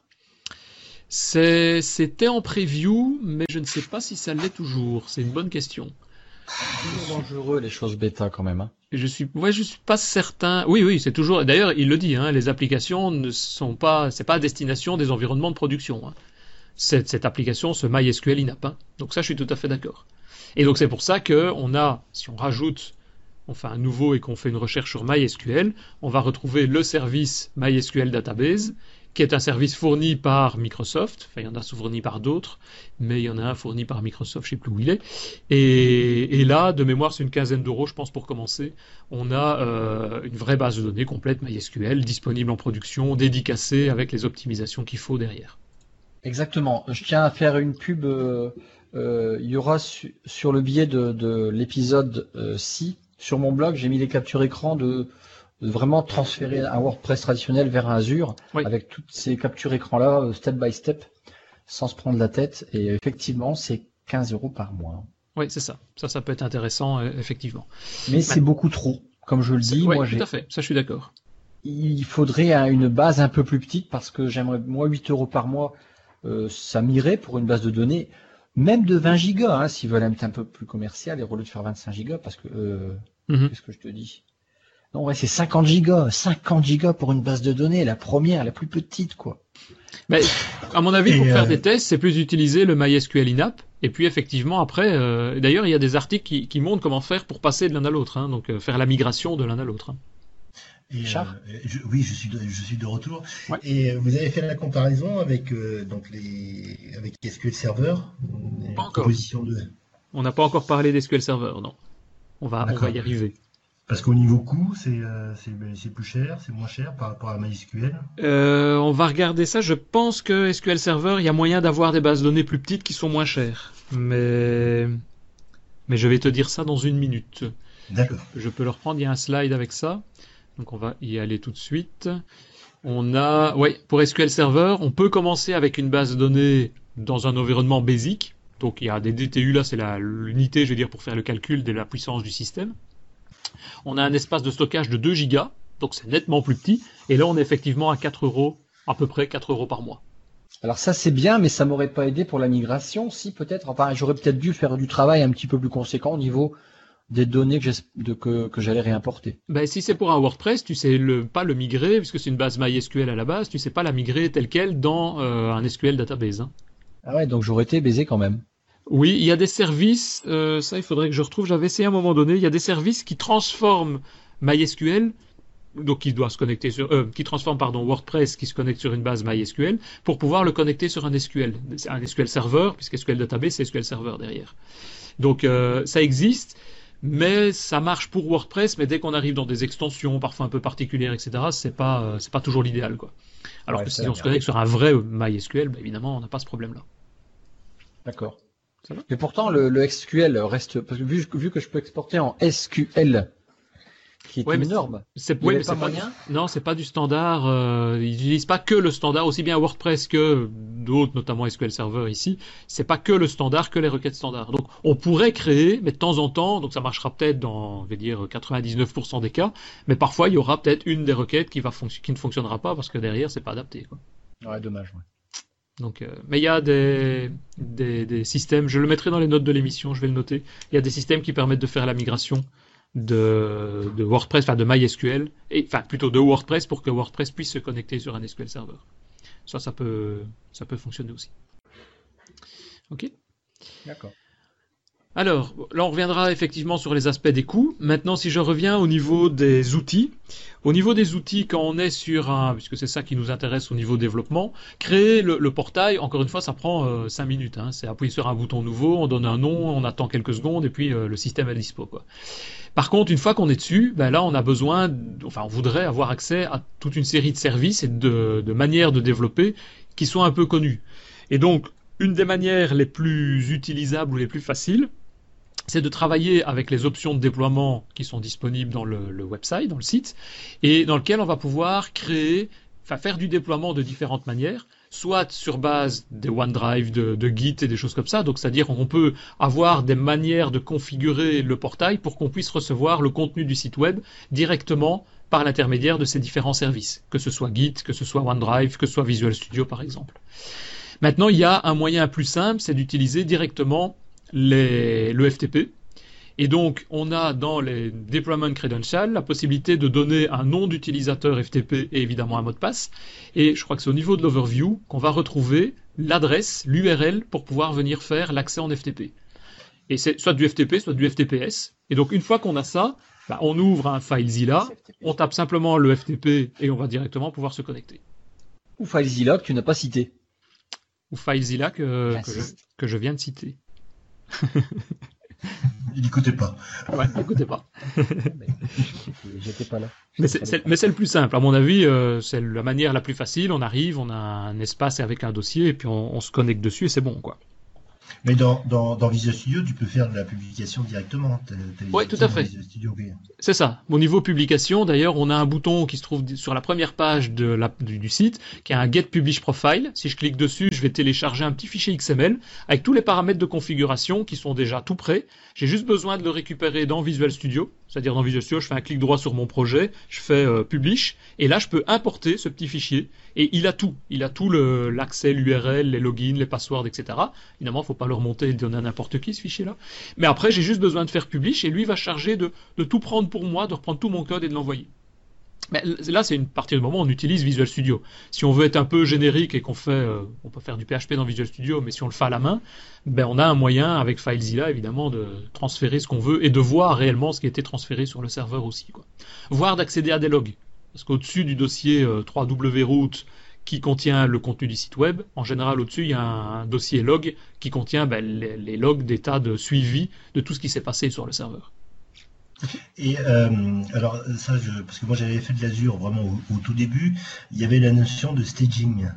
S1: C'était en preview, mais je ne sais pas si ça l'est toujours. C'est une bonne question.
S2: Dangereux les choses bêta quand même. Hein.
S1: Je suis, ouais, je suis pas certain. Oui, oui, c'est toujours. D'ailleurs, il le dit. Hein, les applications ne sont pas, c'est pas à destination des environnements de production. Hein. Cette, cette, application, ce MySQL INAP. Hein. Donc ça, je suis tout à fait d'accord. Et donc c'est pour ça que on a, si on rajoute on fait un nouveau et qu'on fait une recherche sur MySQL, on va retrouver le service MySQL Database, qui est un service fourni par Microsoft. Enfin, il y en a fourni par d'autres, mais il y en a un fourni par Microsoft, je ne sais plus où il est. Et, là, de mémoire, c'est une quinzaine d'euros, je pense, pour commencer. On a euh, une vraie base de données complète MySQL, disponible en production, dédicacée, avec les optimisations qu'il faut derrière.
S2: Exactement. Je tiens à faire une pub. Euh, euh, il y aura sur le biais de, l'épisode 6 sur mon blog, j'ai mis les captures écran de, vraiment transférer un WordPress traditionnel vers un Azure avec toutes ces captures écran là, euh, step by step, sans se prendre la tête. Et effectivement, c'est 15 euros par mois.
S1: Oui, c'est ça. Ça, ça peut être intéressant, euh, effectivement.
S2: Mais c'est beaucoup trop, comme je le dis.
S1: moi, tout à fait. Ça, je suis d'accord.
S2: Il faudrait une base un peu plus petite parce que j'aimerais, moi, 8 euros par mois, euh, ça m'irait pour une base de données même de 20 gigas, hein, s'ils veulent être un peu plus commercial et au lieu de faire 25 gigas, parce que euh, mhm. qu'est-ce que je te dis? Non, ouais, c'est 50 gigas, 50 gigas pour une base de données, la première, la plus petite, quoi.
S1: Mais à mon avis, pour faire euh, des tests, c'est plus utiliser le MySQL INAP. Et puis effectivement, après, euh, d'ailleurs, il y a des articles qui, qui, montrent comment faire pour passer de l'un à l'autre, hein, donc faire la migration de l'un à l'autre. Hein.
S3: Euh, oui, je suis de, je suis de retour. Et euh, vous avez fait la comparaison avec euh, donc les avec SQL Server.
S1: Pas encore. On n'a pas encore parlé d'SQL Server, non. On va on va y arriver.
S3: Parce qu'au niveau coût, c'est ben, c'est plus cher, c'est moins cher par rapport à MySQL.
S1: on va regarder ça. Je pense que SQL Server, il y a moyen d'avoir des bases de données plus petites qui sont moins chères. Mais mais je vais te dire ça dans une minute.
S3: D'accord.
S1: Je peux le reprendre. Il y a un slide avec ça. Donc on va y aller tout de suite. On a, ouais, pour SQL Server, on peut commencer avec une base de données dans un environnement basic. Donc il y a des DTU là, c'est l'unité, je veux dire, pour faire le calcul de la puissance du système. On a un espace de stockage de 2 gigas, donc c'est nettement plus petit. Et là, on est effectivement à 4 euros, à peu près 4 euros par mois.
S2: Alors ça c'est bien, mais ça m'aurait pas aidé pour la migration, si peut-être. Enfin, j'aurais peut-être dû faire du travail un petit peu plus conséquent au niveau des données que, que, j'allais réimporter.
S1: Ben, si c'est pour un WordPress, tu sais le, pas le migrer, puisque c'est une base MySQL à la base, tu sais pas la migrer telle quelle dans euh, un SQL database. Hein.
S2: Ah ouais, donc j'aurais été baisé quand même.
S1: Oui, il y a des services, euh, ça il faudrait que je retrouve, j'avais essayé à un moment donné, il y a des services qui transforment MySQL, donc qui doit se connecter sur, euh, qui transforme pardon WordPress qui se connecte sur une base MySQL pour pouvoir le connecter sur un SQL, un SQL Server, puisque SQL Database c'est SQL Server derrière. Donc euh, ça existe mais ça marche pour WordPress, mais dès qu'on arrive dans des extensions parfois un peu particulières, etc., c'est pas euh, c'est pas toujours l'idéal, quoi. Alors que si on se connecte sur un vrai MySQL, bah, évidemment, on n'a pas ce problème-là.
S2: D'accord. Mais pourtant, le, le, SQL reste, parce que vu, vu que je peux exporter en SQL, qui est ouais, énorme.
S1: C'est pas, moyen? non, c'est pas du standard. Euh, ils n'utilisent pas que le standard, aussi bien WordPress que d'autres, notamment SQL Server ici. C'est pas que le standard, que les requêtes standards. Donc, on pourrait créer, mais de temps en temps, donc ça marchera peut-être dans, je vais dire, 99% des cas, mais parfois il y aura peut-être une des requêtes qui va qui ne fonctionnera pas parce que derrière c'est pas adapté. Quoi.
S2: Ouais, dommage. Ouais.
S1: Donc, euh, mais il y a des, des, des, systèmes, je le mettrai dans les notes de l'émission, je vais le noter. Il y a des systèmes qui permettent de faire la migration de, de WordPress, enfin de MySQL, et, enfin plutôt de WordPress pour que WordPress puisse se connecter sur un SQL Server. Ça, ça peut, ça peut fonctionner aussi. Ok?
S2: D'accord.
S1: Alors, là, on reviendra effectivement sur les aspects des coûts. Maintenant, si je reviens au niveau des outils, au niveau des outils, quand on est sur un, puisque c'est ça qui nous intéresse au niveau développement, créer le, portail, encore une fois, ça prend euh, 5 minutes. Hein. C'est appuyer sur un bouton nouveau, on donne un nom, on attend quelques secondes et puis euh, le système est dispo. Par contre, une fois qu'on est dessus, ben là, on a besoin, enfin, on voudrait avoir accès à toute une série de services et de, de manières de développer qui sont un peu connues. Et donc, une des manières les plus utilisables ou les plus faciles, c'est de travailler avec les options de déploiement qui sont disponibles dans le, website, dans le site, et dans lequel on va pouvoir créer, enfin faire du déploiement de différentes manières, soit sur base des OneDrive, de, de Git et des choses comme ça. Donc, c'est-à-dire qu'on peut avoir des manières de configurer le portail pour qu'on puisse recevoir le contenu du site web directement par l'intermédiaire de ces différents services, que ce soit Git, que ce soit OneDrive, que ce soit Visual Studio par exemple. Maintenant, il y a un moyen plus simple, c'est d'utiliser directement les, le FTP. Et donc, on a dans les deployment credentials la possibilité de donner un nom d'utilisateur FTP et évidemment un mot de passe. Et je crois que c'est au niveau de l'overview qu'on va retrouver l'adresse, l'URL pour pouvoir venir faire l'accès en FTP. Et c'est soit du FTP, soit du FTPS. Et donc, une fois qu'on a ça, bah, on ouvre un FileZilla, on tape simplement le FTP et on va directement pouvoir se connecter.
S2: Ou FileZilla que tu n'as pas cité.
S1: Ou FileZilla que, que, je, viens de citer.
S3: il n'écoutait pas.
S1: Ouais, il n'écoutait pas.
S2: J'étais pas là.
S1: Mais c'est le plus simple. À mon avis, euh, c'est la manière la plus facile. On arrive, on a un espace avec un dossier et puis on, on se connecte dessus et c'est bon, quoi.
S3: Mais dans, dans, dans, Visual Studio, tu peux faire de la publication directement.
S1: Oui, tout à fait. C'est ça. Au niveau publication, d'ailleurs, on a un bouton qui se trouve sur la première page de la, du, site, qui a un Get Publish Profile. Si je clique dessus, je vais télécharger un petit fichier XML avec tous les paramètres de configuration qui sont déjà tout prêts. J'ai juste besoin de le récupérer dans Visual Studio. C'est-à-dire dans Visual Studio, je fais un clic droit sur mon projet, je fais euh, Publish, et là, je peux importer ce petit fichier. Et il a tout. Il a tout l'accès, l'URL, les logins, les passwords, etc. Évidemment, faut pas le remonter et le donner à n'importe qui, ce fichier-là. Mais après, j'ai juste besoin de faire publish et lui va charger de tout prendre pour moi, de reprendre tout mon code et de l'envoyer. Là, c'est une partie du moment où on utilise Visual Studio. Si on veut être un peu générique et qu'on fait, euh, on peut faire du PHP dans Visual Studio, mais si on le fait à la main, ben on a un moyen avec FileZilla évidemment de transférer ce qu'on veut et de voir réellement ce qui a été transféré sur le serveur aussi. Voire d'accéder à des logs. Parce qu'au-dessus du dossier 3W euh, route qui contient le contenu du site web, en général au-dessus il y a un, dossier log qui contient ben, les, logs d'état de suivi de tout ce qui s'est passé sur le serveur.
S3: Et euh, alors ça, parce que moi j'avais fait de l'Azure vraiment au, tout début, il y avait la notion de staging,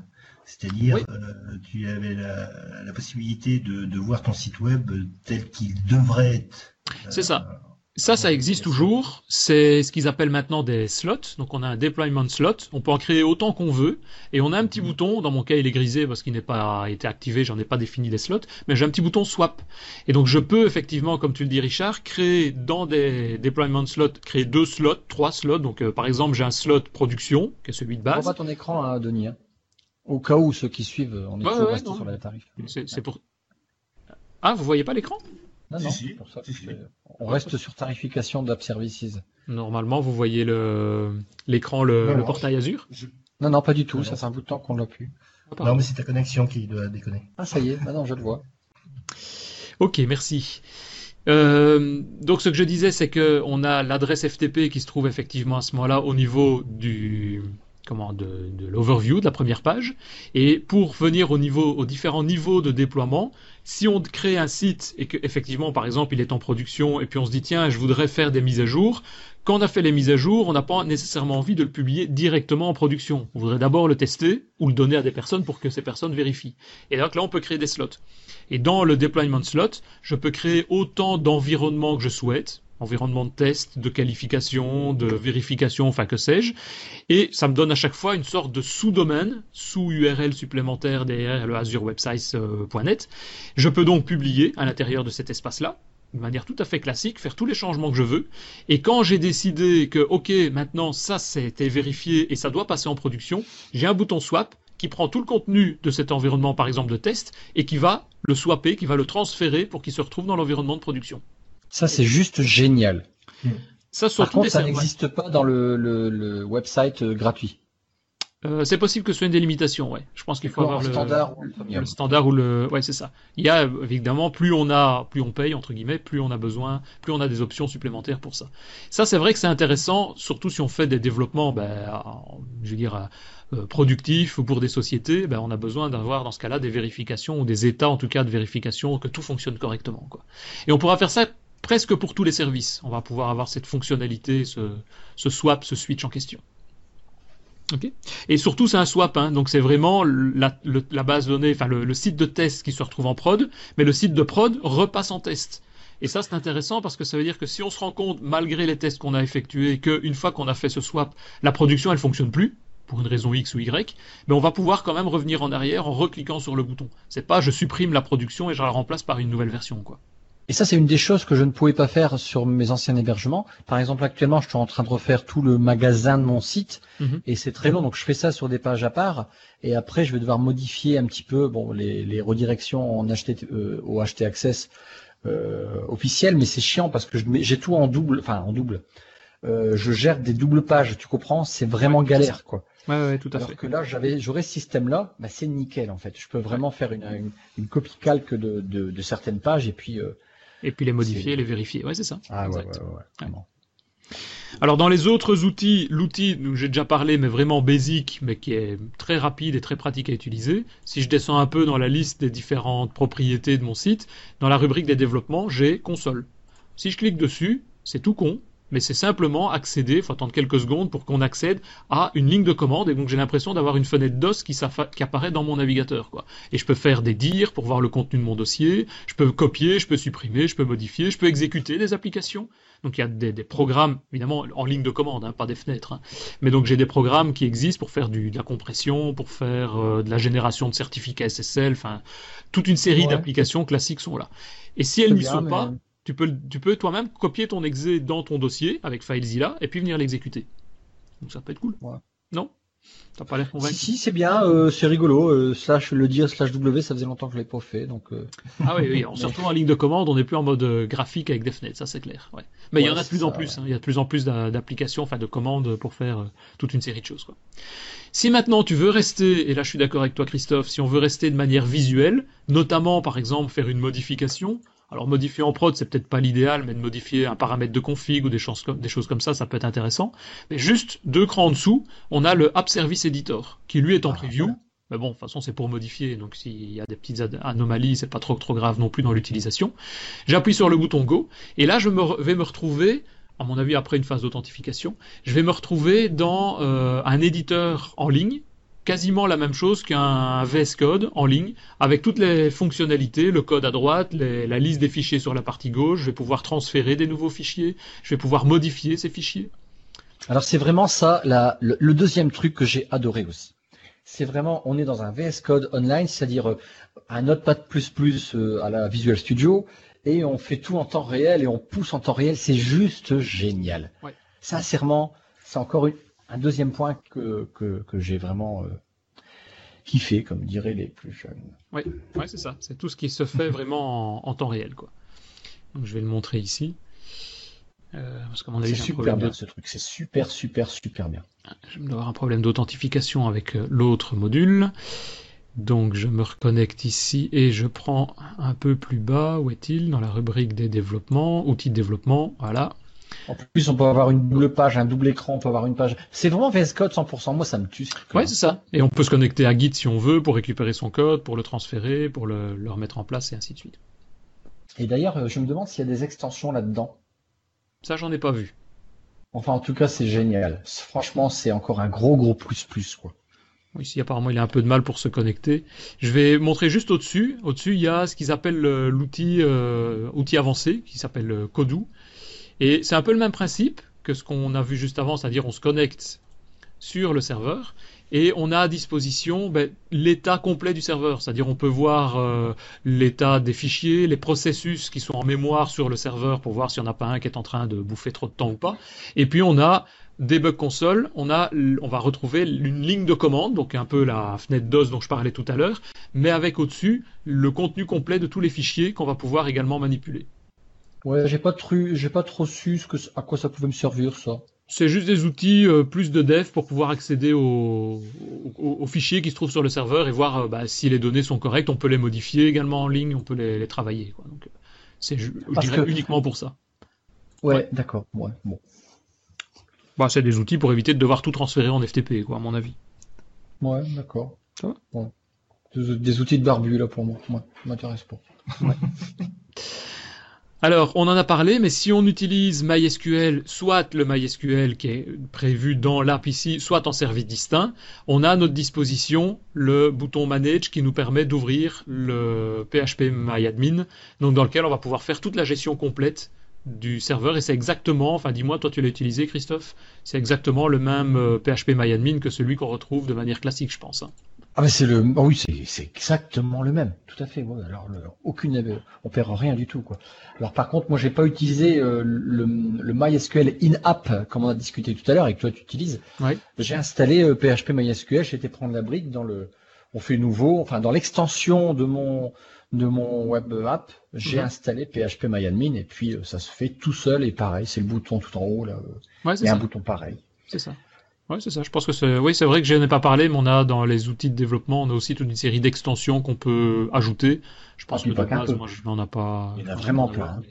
S3: c'est-à-dire euh, tu avais la, possibilité de, de, voir ton site web tel qu'il devrait être.
S1: C'est ça. Ça, ça existe toujours. C'est ce qu'ils appellent maintenant des slots. Donc, on a un deployment slot. On peut en créer autant qu'on veut. Et on a un petit mhm. bouton. Dans mon cas, il est grisé parce qu'il n'est pas été activé. J'en ai pas défini des slots. Mais j'ai un petit bouton swap. Et donc, je peux effectivement, comme tu le dis, Richard, créer dans des deployment slots, créer deux slots, trois slots. Donc, euh, par exemple, j'ai un slot production, qui est celui de base.
S2: pas ton écran, hein, Denis. Hein. Au cas où ceux qui suivent, on est toujours sur la tarif.
S1: C'est pour. Ah, vous voyez pas l'écran?
S2: Non, non, pour ça, on reste sur tarification d'App Services.
S1: Normalement, vous voyez l'écran, le, portail Azure
S2: Non, non, pas du tout. Ça fait un bout de temps qu'on l'a plus.
S3: Ah, non, mais c'est ta connexion qui doit déconner.
S2: Ah, ça y est, maintenant je le vois.
S1: Ok, merci. Euh, donc ce que je disais, c'est que on a l'adresse FTP qui se trouve effectivement à ce moment-là au niveau du comment de, l'overview de la première page. Et pour venir au niveau, aux différents niveaux de déploiement, si on crée un site et que effectivement, par exemple, il est en production et puis on se dit tiens, je voudrais faire des mises à jour. Quand on a fait les mises à jour, on n'a pas nécessairement envie de le publier directement en production. On voudrait d'abord le tester ou le donner à des personnes pour que ces personnes vérifient. Et donc là, on peut créer des slots. Et dans le deployment slot, je peux créer autant d'environnements que je souhaite environnement de test, de qualification, de vérification, enfin que sais-je. Et ça me donne à chaque fois une sorte de sous-domaine, sous-URL supplémentaire derrière le azurewebsites.net. Je peux donc publier à l'intérieur de cet espace-là de manière tout à fait classique, faire tous les changements que je veux. Et quand j'ai décidé que, ok, maintenant ça c'était vérifié et ça doit passer en production, j'ai un bouton swap qui prend tout le contenu de cet environnement, par exemple de test, et qui va le swapper, qui va le transférer pour qu'il se retrouve dans l'environnement de production.
S2: Ça, c'est juste génial. Ça, Par contre, ça n'existe pas dans le, website euh, gratuit.
S1: Euh, c'est possible que ce soit une délimitation, ouais. Je pense qu'il faut avoir le
S2: standard, ou
S1: le, standard ou le, ouais, c'est ça. Il y a évidemment plus on a, plus on paye entre guillemets, plus on a besoin, plus on a des options supplémentaires pour ça. Ça, c'est vrai que c'est intéressant, surtout si on fait des développements, ben, je veux dire, euh, productifs ou pour des sociétés. Ben, on a besoin d'avoir dans ce cas-là des vérifications ou des états en tout cas de vérification que tout fonctionne correctement, quoi. Et on pourra faire ça presque pour tous les services. On va pouvoir avoir cette fonctionnalité, ce, swap, ce switch en question. Et surtout, c'est un swap, hein. donc c'est vraiment la, base donnée, enfin le, site de test qui se retrouve en prod, mais le site de prod repasse en test. Et ça, c'est intéressant parce que ça veut dire que si on se rend compte, malgré les tests qu'on a effectués, qu'une fois qu'on a fait ce swap, la production, elle fonctionne plus, pour une raison X ou Y, mais on va pouvoir quand même revenir en arrière en recliquant sur le bouton. C'est pas je supprime la production et je la remplace par une nouvelle version, quoi.
S2: Et ça, c'est une des choses que je ne pouvais pas faire sur mes anciens hébergements. Par exemple, actuellement, je suis en train de refaire tout le magasin de mon site mhm. et c'est très long. Donc, je fais ça sur des pages à part et après, je vais devoir modifier un petit peu bon les, redirections en HT, euh, au HT Access euh, officiel, mais c'est chiant parce que j'ai tout en double, enfin en double. Euh, je gère des doubles pages, tu comprends? C'est vraiment galère, quoi.
S1: Ouais, ouais, tout à
S2: Alors que là, j'avais, j'aurais ce système-là, bah, c'est nickel en fait. Je peux vraiment faire une, une, copie calque de, de, de, certaines pages et puis
S1: et puis les modifier, les vérifier. Ouais, c'est ça.
S2: Ah ouais, ouais, ouais,
S1: Alors dans les autres outils, l'outil dont j'ai déjà parlé, mais vraiment basique, mais qui est très rapide et très pratique à utiliser. Si je descends un peu dans la liste des différentes propriétés de mon site, dans la rubrique des développements, j'ai console. Si je clique dessus, c'est tout con, mais c'est simplement accéder, il faut attendre quelques secondes pour qu'on accède à une ligne de commande, et donc j'ai l'impression d'avoir une fenêtre DOS qui, qui, apparaît dans mon navigateur. Quoi. Et je peux faire des dires pour voir le contenu de mon dossier, je peux copier, je peux supprimer, je peux modifier, je peux exécuter des applications. Donc il y a des, programmes, évidemment, en ligne de commande, hein, pas des fenêtres. Hein. Mais donc j'ai des programmes qui existent pour faire du, de la compression, pour faire euh, de la génération de certificats SSL, enfin, toute une série d'applications classiques sont là. Et si elles n'y sont pas, tu peux, tu peux toi-même copier ton exe dans ton dossier avec FileZilla et puis venir l'exécuter. Donc ça peut être cool. Non? T'as pas l'air convaincu
S2: Si, si c'est bien, euh, c'est rigolo. Euh, slash le dire, slash W, ça faisait longtemps que je l'ai pas fait. Donc, euh.
S1: Ah oui, oui. surtout en ligne de commande, on n'est plus en mode graphique avec des fenêtres, ça c'est clair. Ouais. Mais il y en a de plus en plus. Hein. il y a de plus en plus d'applications, enfin de commandes pour faire toute une série de choses. Quoi. Si maintenant tu veux rester, et là je suis d'accord avec toi Christophe, si on veut rester de manière visuelle, notamment par exemple faire une modification, alors modifier en prod, c'est peut-être pas l'idéal, mais de modifier un paramètre de config ou des choses, comme, des choses comme ça, ça peut être intéressant. Mais juste deux crans en dessous, on a le App Service Editor, qui lui est en ah, preview. Mais bon, de toute façon, c'est pour modifier, donc s'il y a des petites anomalies, c'est pas trop trop grave non plus dans l'utilisation. J'appuie sur le bouton Go, et là, je vais me retrouver, à mon avis, après une phase d'authentification, je vais me retrouver dans euh, un éditeur en ligne quasiment la même chose qu'un VS Code en ligne, avec toutes les fonctionnalités, le code à droite, la liste des fichiers sur la partie gauche, je vais pouvoir transférer des nouveaux fichiers, je vais pouvoir modifier ces fichiers.
S2: Alors c'est vraiment ça, le, deuxième truc que j'ai adoré aussi. C'est vraiment, on est dans un VS Code online, c'est-à-dire euh, un Notepad++ euh, à la Visual Studio, et on fait tout en temps réel et on pousse en temps réel, c'est juste génial. Sincèrement, c'est encore une, un deuxième point que, que, j'ai vraiment euh, kiffé, comme diraient les plus jeunes.
S1: Oui, ouais, c'est ça. C'est tout ce qui se fait vraiment en, temps réel. Quoi. Donc, je vais le montrer ici.
S2: Euh, c'est super bien ce truc, c'est super, super, super bien.
S1: Je vais avoir un problème d'authentification avec euh, l'autre module. Donc je me reconnecte ici et je prends un peu plus bas, où est-il? Dans la rubrique des développements, outils de développement, voilà.
S2: En plus, on peut avoir une double page, un double écran, on peut avoir une page. C'est vraiment VS Code 100%. Moi, ça me tue.
S1: Ouais, c'est ça. Et on peut se connecter à Git si on veut pour récupérer son code, pour le transférer, pour le, remettre en place et ainsi de suite.
S2: Et d'ailleurs, euh, je me demande s'il y a des extensions là-dedans.
S1: Ça, j'en ai pas vu.
S2: Enfin, en tout cas, c'est génial. Franchement, c'est encore un gros, gros plus plus, quoi.
S1: Oui, ici, apparemment, il a un peu de mal pour se connecter. Je vais montrer juste au-dessus. Au-dessus, il y a ce qu'ils appellent euh, l'outil euh, outil avancé, qui s'appelle Kodoo. Et c'est un peu le même principe que ce qu'on a vu juste avant, c'est-à-dire on se connecte sur le serveur et on a à disposition ben, l'état complet du serveur, c'est-à-dire on peut voir euh, l'état des fichiers, les processus qui sont en mémoire sur le serveur pour voir s'il n'y en a pas un qui est en train de bouffer trop de temps ou pas. Et puis on a debug console, on on va retrouver une ligne de commande, donc un peu la fenêtre DOS dont je parlais tout à l'heure, mais avec au-dessus le contenu complet de tous les fichiers qu'on va pouvoir également manipuler.
S2: Ouais, j'ai pas trop, j'ai pas trop su ce que, à quoi ça pouvait me servir, ça.
S1: C'est juste des outils euh, plus de dev pour pouvoir accéder aux, fichiers qui se trouvent sur le serveur et voir euh, bah, si les données sont correctes. On peut les modifier également en ligne, on peut les, travailler. Quoi. Donc, euh, c'est je, dirais uniquement pour ça.
S2: Ouais, d'accord. Ouais, bon.
S1: Bah, c'est des outils pour éviter de devoir tout transférer en FTP, quoi, à mon avis.
S2: Ouais, d'accord. Des, des, outils de barbu là pour moi. Moi, ça m'intéresse pas. Ouais.
S1: Alors, on en a parlé, mais si on utilise MySQL, soit le MySQL qui est prévu dans l'app ici, soit en service distinct, on a à notre disposition le bouton Manage qui nous permet d'ouvrir le PHP MyAdmin, donc dans lequel on va pouvoir faire toute la gestion complète du serveur et c'est exactement, enfin dis-moi, toi tu l'as utilisé Christophe, c'est exactement le même PHP euh, MyAdmin que celui qu'on retrouve de manière classique je pense.
S2: Ah mais c'est le, ah oui c'est exactement le même, tout à fait. alors aucune, on perd rien du tout quoi. Alors par contre moi j'ai pas utilisé euh, le, le, MySQL in-app comme on a discuté tout à l'heure et que toi tu utilises. J'ai installé PHP euh, MySQL, j'ai été prendre la brique dans le, on fait nouveau, enfin dans l'extension de mon de mon web app, j'ai installé PHP MyAdmin et puis euh, ça se fait tout seul et pareil, c'est le bouton tout en haut là. Ouais, et un bouton pareil.
S1: C'est ça. Ouais, c'est ça. Je pense que c'est, oui, c'est vrai que je n'ai pas parlé, mais on a dans les outils de développement, on a aussi toute une série d'extensions qu'on peut ajouter. Je pense ah, que de base, moi, je n'en ai pas.
S2: Il y en a vraiment plein.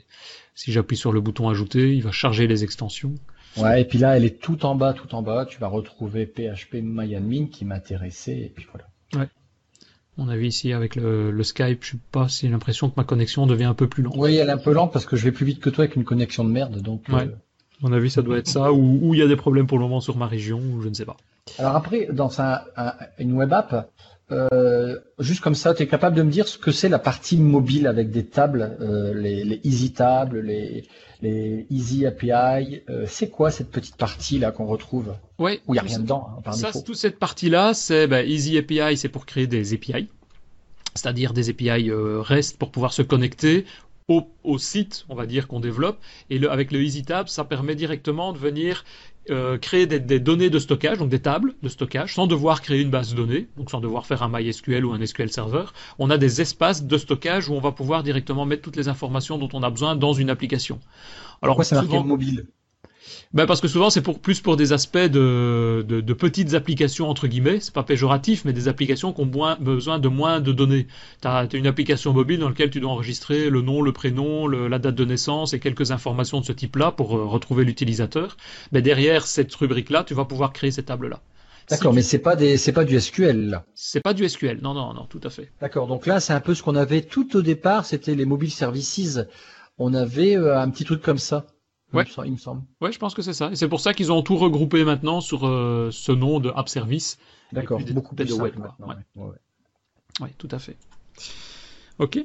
S1: Si j'appuie sur le bouton ajouter, il va charger les extensions.
S2: Ouais, et puis là, elle est tout en bas, tout en bas. Tu vas retrouver PHP MyAdmin qui m'intéressait, et puis voilà.
S1: Ouais. On a vu ici avec le, Skype, je sais pas si j'ai l'impression que ma connexion devient un peu plus lente.
S2: Oui, elle est un peu lente parce que je vais plus vite que toi avec une connexion de merde, donc.
S1: Ouais. Euh... Mon avis, ça doit être ça, ou il y a des problèmes pour le moment sur ma région, ou je ne sais pas.
S2: Alors après, dans une web app, euh, juste comme ça, tu es capable de me dire ce que c'est la partie mobile avec des tables, euh, les, Easy Tables, les, Easy API. Euh, c'est quoi cette petite partie là qu'on retrouve
S1: Oui.
S2: Où il n'y a rien dedans
S1: hein, par Ça, toute cette partie là, c'est bah, Easy API, c'est pour créer des API c'est-à-dire des API REST pour pouvoir se connecter au, site, on va dire, qu'on développe. Et le, avec le EasyTab, ça permet directement de venir euh, créer des, données de stockage, donc des tables de stockage, sans devoir créer une base de données, donc sans devoir faire un MySQL ou un SQL Server. On a des espaces de stockage où on va pouvoir directement mettre toutes les informations dont on a besoin dans une application.
S2: Alors, Pourquoi c'est marqué mobile?
S1: Ben parce que souvent c'est pour plus pour des aspects de, de, petites applications entre guillemets, c'est pas péjoratif, mais des applications qui ont besoin de moins de données. Tu as, une application mobile dans laquelle tu dois enregistrer le nom, le prénom, la date de naissance et quelques informations de ce type-là pour euh, retrouver l'utilisateur. Mais derrière cette rubrique-là, tu vas pouvoir créer cette table-là.
S2: D'accord, mais c'est pas des, c'est pas du SQL là.
S1: C'est pas du SQL, non, non, non, tout à fait.
S2: D'accord, donc là c'est un peu ce qu'on avait tout au départ, c'était les mobile services. On avait euh, un petit truc comme ça.
S1: Ouais. Il me semble. Ouais, je pense que c'est ça. Et c'est pour ça qu'ils ont tout regroupé maintenant sur euh, ce nom de App Service.
S2: D'accord. Beaucoup plus de web.
S1: Ouais. Ouais. ouais. tout à fait. Ok.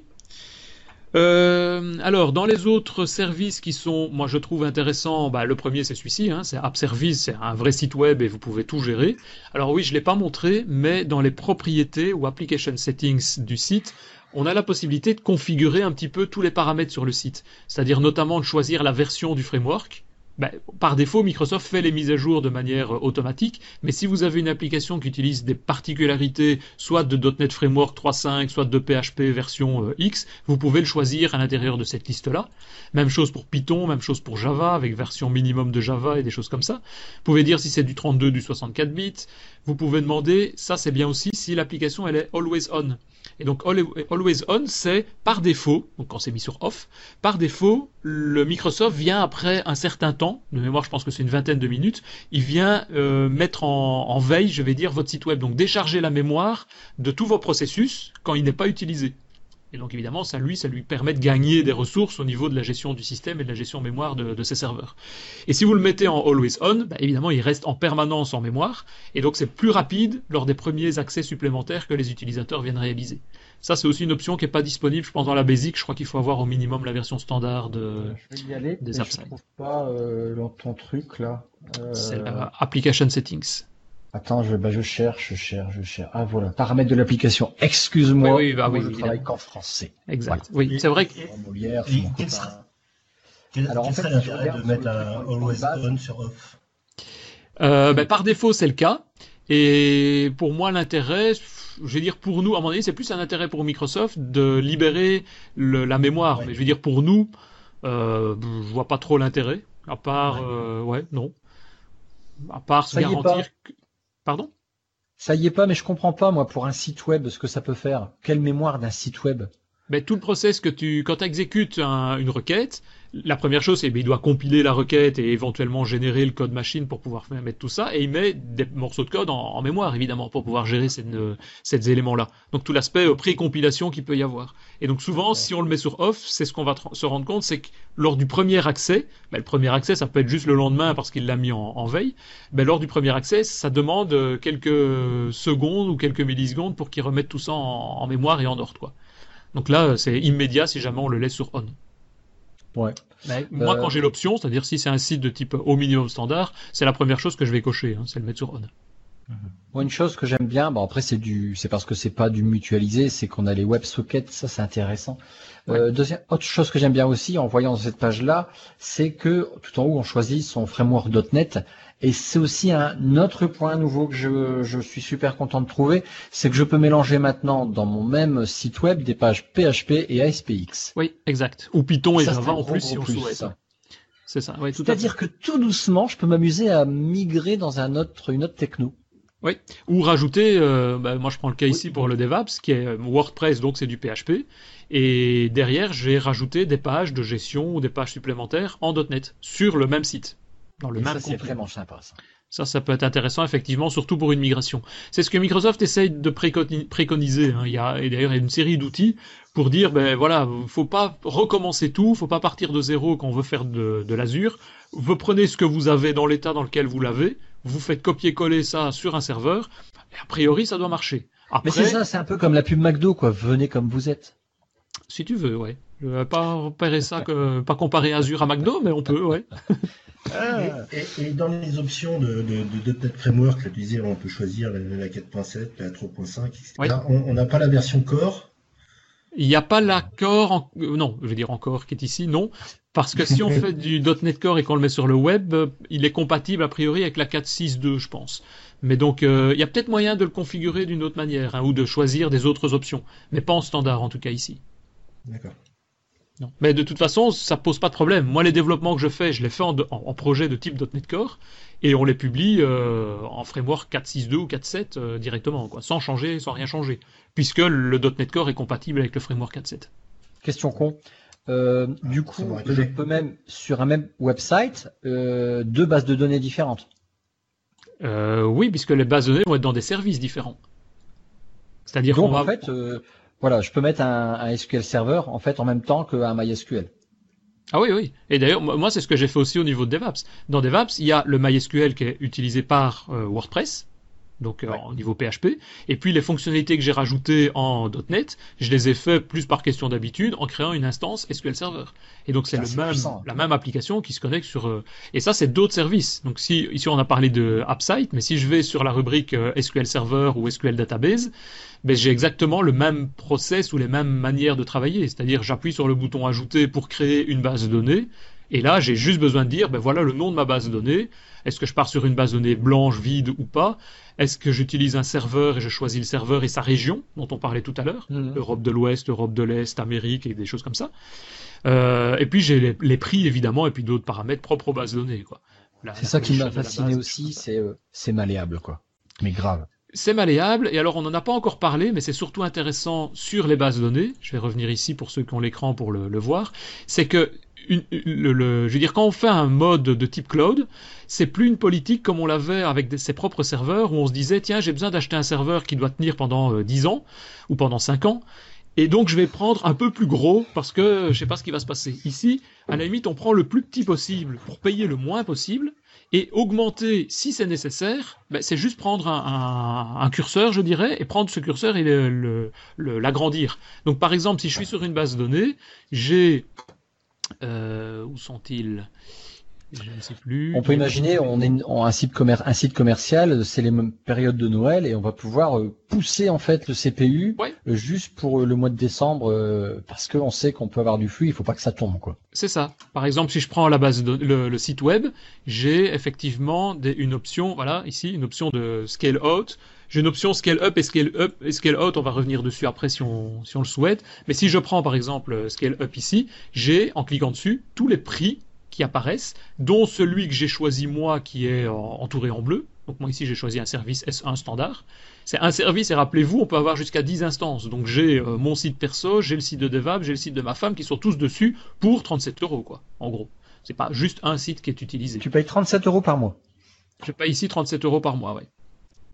S1: Euh, alors, dans les autres services qui sont, moi je trouve intéressants, bah, le premier c'est celui-ci, hein, c'est App Service, c'est un vrai site web et vous pouvez tout gérer. Alors oui, je l'ai pas montré, mais dans les propriétés ou application settings du site, on a la possibilité de configurer un petit peu tous les paramètres sur le site, c'est-à-dire notamment de choisir la version du framework. Ben, par défaut, Microsoft fait les mises à jour de manière euh, automatique, mais si vous avez une application qui utilise des particularités soit de .NET Framework 3.5, soit de PHP version euh, X, vous pouvez le choisir à l'intérieur de cette liste-là. Même chose pour Python, même chose pour Java, avec version minimum de Java et des choses comme ça. Vous pouvez dire si c'est du 32, du 64 bits. Vous pouvez demander, ça c'est bien aussi, si l'application elle est always on. Et donc Always On, c'est par défaut, donc quand c'est mis sur off, par défaut, le Microsoft vient après un certain temps, de mémoire je pense que c'est une vingtaine de minutes, il vient euh, mettre en, en veille, je vais dire, votre site web, donc décharger la mémoire de tous vos processus quand il n'est pas utilisé. Et donc évidemment, ça lui, ça lui permet de gagner des ressources au niveau de la gestion du système et de la gestion mémoire de, ses serveurs. Et si vous le mettez en always on, bah, évidemment, il reste en permanence en mémoire, et donc c'est plus rapide lors des premiers accès supplémentaires que les utilisateurs viennent réaliser. Ça, c'est aussi une option qui n'est pas disponible, je pense, dans la basic. Je crois qu'il faut avoir au minimum la version standard de,
S2: je vais y aller, des apps. Je trouve pas euh, ton truc là.
S1: C'est la application settings.
S2: Attends, je, bah, je cherche, je cherche, je cherche. Ah voilà, paramètres de l'application. Excuse-moi,
S1: oui, oui, bah, oui,
S2: je travaille qu'en français.
S1: Exact. Oui, c'est vrai que.
S3: Molière, quel sera, Alors en fait, l'intérêt de mettre un always on sur off
S1: euh, bah, Par défaut, c'est le cas. Et pour moi, l'intérêt, je vais dire pour nous, à mon avis, c'est plus un intérêt pour Microsoft de libérer le, la mémoire. Mais je veux dire pour nous, euh, je vois pas trop l'intérêt. À part, ouais, euh, ouais non. À part se garantir que Pardon?
S2: Ça y est pas, mais je comprends pas, moi, pour un site web, ce que ça peut faire. Quelle mémoire d'un site web?
S1: Ben, Tout le process que tu, quand tu exécutes une requête, la première chose, c'est qu'il doit compiler la requête et éventuellement générer le code machine pour pouvoir mettre tout ça, et il met des morceaux de code en, mémoire, évidemment, pour pouvoir gérer ces éléments-là. Donc tout l'aspect euh, pré-compilation qu'il peut y avoir. Et donc souvent, si on le met sur off, c'est ce qu'on va se rendre compte, c'est que lors du premier accès, ben, le premier accès, ça peut être juste le lendemain parce qu'il l'a mis en, veille, ben, lors du premier accès, ça demande euh, quelques secondes ou quelques millisecondes pour qu'il remette tout ça en, mémoire et en ordre. Quoi. Donc là, c'est immédiat si jamais on le laisse sur on.
S2: Ouais.
S1: moi, quand euh, j'ai l'option, c'est-à-dire si c'est un site de type au minimum standard, c'est la première chose que je vais cocher, hein, c'est le mettre sur on.
S2: Moi, une chose que j'aime bien, bon après c'est du, c'est parce que c'est pas du mutualisé, c'est qu'on a les WebSockets, ça c'est intéressant. Euh, deuxième, autre chose que j'aime bien aussi en voyant cette page-là, c'est que tout en haut on choisit son framework.net et c'est aussi un autre point nouveau que je, je suis super content de trouver, c'est que je peux mélanger maintenant dans mon même site web des pages PHP et ASPX.
S1: Oui, exact. Ou Python et Java en plus si on souhaite. C'est ça.
S2: Oui, C'est-à-dire que tout doucement, je peux m'amuser à migrer dans un autre, une autre techno.
S1: Oui, ou rajouter, euh, bah, moi je prends le cas ici pour le DevOps, qui est euh, WordPress, donc c'est du PHP, et derrière j'ai rajouté des pages de gestion ou des pages supplémentaires en .NET sur le même site,
S2: dans le même ça, c'est vraiment sympa ça.
S1: Ça, ça peut être intéressant, effectivement, surtout pour une migration. C'est ce que Microsoft essaye de préconiser. Hein. Il y a, et d'ailleurs, il y a une série d'outils pour dire, ben voilà, faut pas recommencer tout, faut pas partir de zéro quand on veut faire de, de l'Azure. Vous prenez ce que vous avez dans l'état dans lequel vous l'avez, vous faites copier-coller ça sur un serveur, et a priori, ça doit marcher.
S2: Mais c'est ça, c'est un peu comme la pub McDo, quoi. Venez comme vous êtes.
S1: Si tu veux, ouais. Je vais pas comparer ça, que, pas comparer Azure à McDo, mais on peut, ouais.
S3: Ah. Et, dans les options de, de, de, Framework, tu disais, on peut choisir la, 4.7, la 3.5, etc. On n'a pas la version Core?
S1: Il n'y a pas la Core, euh, non, je veux dire encore qui est ici, non. Parce que si on fait du .NET Core et qu'on le met sur le web, euh, il est compatible a priori avec la 4.6.2, je pense. Mais donc, euh, il y a peut-être moyen de le configurer d'une autre manière, hein, ou de choisir des autres options, mais pas en standard en tout cas ici.
S3: D'accord.
S1: Mais de toute façon, ça pose pas de problème. Moi, les développements que je fais, je les fais en, projet de type .NET Core et on les publie euh, en framework 4.6.2 ou 4.7 euh, directement, quoi, sans changer, sans rien changer, puisque le .NET Core est compatible avec le framework 4.7.
S2: Question con. Euh, du coup, je peux même sur un même website deux bases de données différentes.
S1: oui, puisque les bases de données vont être dans des services différents.
S2: C'est-à-dire qu'on va... en fait, voilà, je peux mettre un, SQL Server en fait en même temps qu'un MySQL.
S1: Ah oui, oui. Et d'ailleurs, moi, c'est ce que j'ai fait aussi au niveau de DevOps. Dans DevOps, il y a le MySQL qui est utilisé par euh, WordPress, donc euh, au niveau PHP. Et puis les fonctionnalités que j'ai rajoutées en .NET, je les ai fait plus par question d'habitude en créant une instance SQL Server. Et donc c'est le même, la même application qui se connecte sur. Euh, et ça, c'est d'autres services. Donc si ici on a parlé de AppSite, mais si je vais sur la rubrique SQL Server ou SQL Database, ben, j'ai exactement le même process ou les mêmes manières de travailler. C'est-à-dire, j'appuie sur le bouton ajouter pour créer une base de données. Et là, j'ai juste besoin de dire, ben voilà le nom de ma base de données. Est-ce que je pars sur une base de données blanche, vide ou pas? Est-ce que j'utilise un serveur et je choisis le serveur et sa région, dont on parlait tout à l'heure? Mmh. Europe de l'Ouest, Europe de l'Est, Amérique et des choses comme ça. Euh, et puis j'ai les, prix évidemment et puis d'autres paramètres propres aux bases de données.
S2: C'est ça qui m'a fasciné aussi, c'est euh, c'est malléable quoi. Mais grave.
S1: C'est malléable, et alors on n'en a pas encore parlé, mais c'est surtout intéressant sur les bases de données. Je vais revenir ici pour ceux qui ont l'écran pour le, voir. C'est que, le, je veux dire, quand on fait un mode de type cloud, c'est plus une politique comme on l'avait avec ses propres serveurs, où on se disait, tiens, j'ai besoin d'acheter un serveur qui doit tenir pendant 10 euh, ans, ou pendant 5 ans, et donc je vais prendre un peu plus gros parce que je sais pas ce qui va se passer. Ici, à la limite, on prend le plus petit possible pour payer le moins possible, et augmenter, si c'est nécessaire, ben, c'est juste prendre un, curseur, je dirais, et prendre ce curseur et l'agrandir. Le, Donc par exemple, si je suis sur une base de données, j'ai... Euh, où sont-ils?
S2: Je ne sais plus. On peut imaginer, on est un site, un site commercial, c'est les mêmes périodes de Noël et on va pouvoir euh, pousser en fait le CPU euh, juste pour le mois de décembre parce qu'on sait qu'on peut avoir du flux, il faut pas que ça tombe quoi.
S1: C'est ça. Par exemple, si je prends la base de, le, site web, j'ai effectivement une option, voilà, ici une option de scale out. J'ai une option scale up et scale up et scale out. On va revenir dessus après si on, si on le souhaite. Mais si je prends par exemple scale up ici, j'ai en cliquant dessus tous les prix qui apparaissent, dont celui que j'ai choisi moi qui est entouré en bleu. Donc moi ici j'ai choisi un service S1 standard. C'est un service, et rappelez-vous, on peut avoir jusqu'à 10 instances. Donc j'ai euh, mon site perso, j'ai le site de Devab, j'ai le site de ma femme qui sont tous dessus pour 37 euros, quoi, en gros. C'est pas juste un site qui est utilisé.
S2: Tu payes 37 euros par mois
S1: Je paye ici 37 euros par mois, ouais.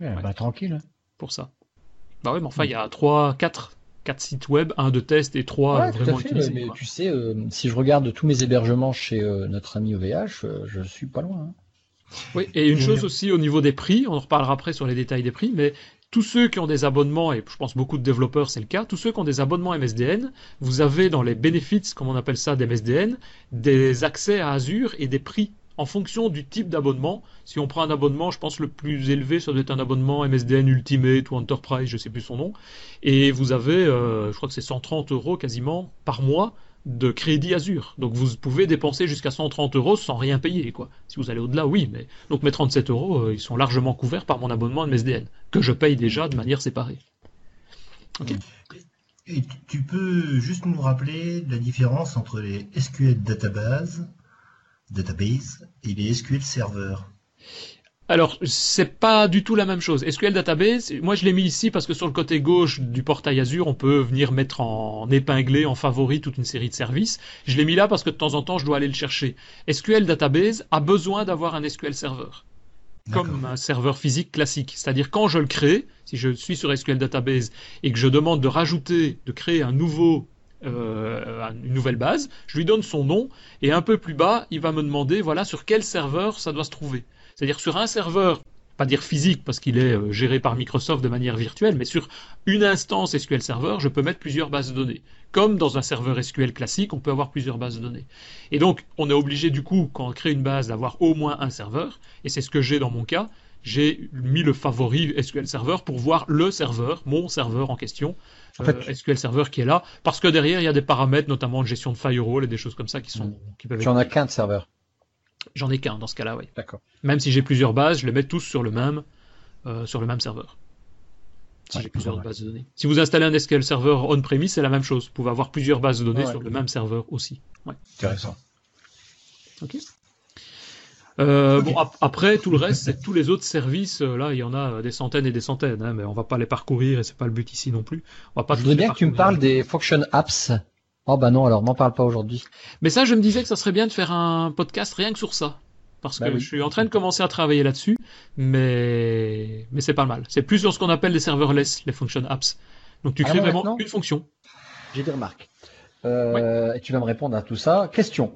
S2: Ouais, Bah tranquille. Hein.
S1: Pour ça. Bah ouais, mais enfin, il y a 3, 4 quatre sites web, un de test et trois vraiment utilisés.
S2: Mais tu sais, euh, si je regarde tous mes hébergements chez euh, notre ami OVH, euh, je suis pas loin. Hein.
S1: Oui, et une chose aussi au niveau des prix, on en reparlera après sur les détails des prix, mais tous ceux qui ont des abonnements, et je pense beaucoup de développeurs c'est le cas, tous ceux qui ont des abonnements MSDN, vous avez dans les benefits, comme on appelle ça, des MSDN, des accès à Azure et des prix en fonction du type d'abonnement. Si on prend un abonnement, je pense le plus élevé, ça doit être un abonnement MSDN Ultimate ou Enterprise, je sais plus son nom. Et vous avez, euh, je crois que c'est 130 euros quasiment par mois de crédit Azure. Donc vous pouvez dépenser jusqu'à 130 euros sans rien payer, quoi. Si vous allez au-delà, oui, mais donc mes 37 euros, euh, ils sont largement couverts par mon abonnement MSDN que je paye déjà de manière séparée.
S3: Et tu peux juste nous rappeler la différence entre les SQL Database Database et les SQL Server
S1: alors, c'est pas du tout la même chose. SQL Database, moi je l'ai mis ici parce que sur le côté gauche du portail Azure, on peut venir mettre en épinglé, en favori toute une série de services. Je l'ai mis là parce que de temps en temps, je dois aller le chercher. SQL Database a besoin d'avoir un SQL Server. Comme un serveur physique classique. C'est-à-dire quand je le crée, si je suis sur SQL Database et que je demande de rajouter, de créer un nouveau euh, une nouvelle base, je lui donne son nom, et un peu plus bas, il va me demander voilà sur quel serveur ça doit se trouver. C'est-à-dire sur un serveur, pas dire physique parce qu'il est euh, géré par Microsoft de manière virtuelle, mais sur une instance SQL Server, je peux mettre plusieurs bases de données. Comme dans un serveur SQL classique, on peut avoir plusieurs bases de données. Et donc, on est obligé du coup, quand on crée une base, d'avoir au moins un serveur, et c'est ce que j'ai dans mon cas. J'ai mis le favori SQL Server pour voir le serveur, mon serveur en question, en fait, SQL Server qui est là, parce que derrière il y a des paramètres, notamment de gestion de firewall et des choses comme ça qui sont. Qui
S2: peuvent tu en as qu'un de serveur.
S1: J'en ai qu'un dans ce cas-là, oui.
S2: D'accord.
S1: Même si j'ai plusieurs bases, je les mets tous sur le même, euh, sur le même serveur. Si j'ai plusieurs bases de données. Si vous installez un SQL Server on-premise, c'est la même chose. Vous pouvez avoir plusieurs bases de données sur le même serveur aussi. Ouais.
S3: Intéressant.
S1: Ok. Euh, bon, après, tout le reste, c'est tous les autres services. Euh, là, il y en a des centaines et des centaines, hein, mais on va pas les parcourir et c'est pas le but ici non plus. On va pas
S2: je voudrais bien que tu me parles des function apps. Oh bah non, alors m'en parle pas aujourd'hui.
S1: Mais ça, je me disais que ça serait bien de faire un podcast rien que sur ça. Parce bah que je suis en train de commencer à travailler là-dessus, mais mais c'est pas mal. C'est plus sur ce qu'on appelle les serverless, les function apps. Donc tu crées vraiment une fonction.
S2: J'ai des remarques. Euh, et tu vas me répondre à tout ça. Question.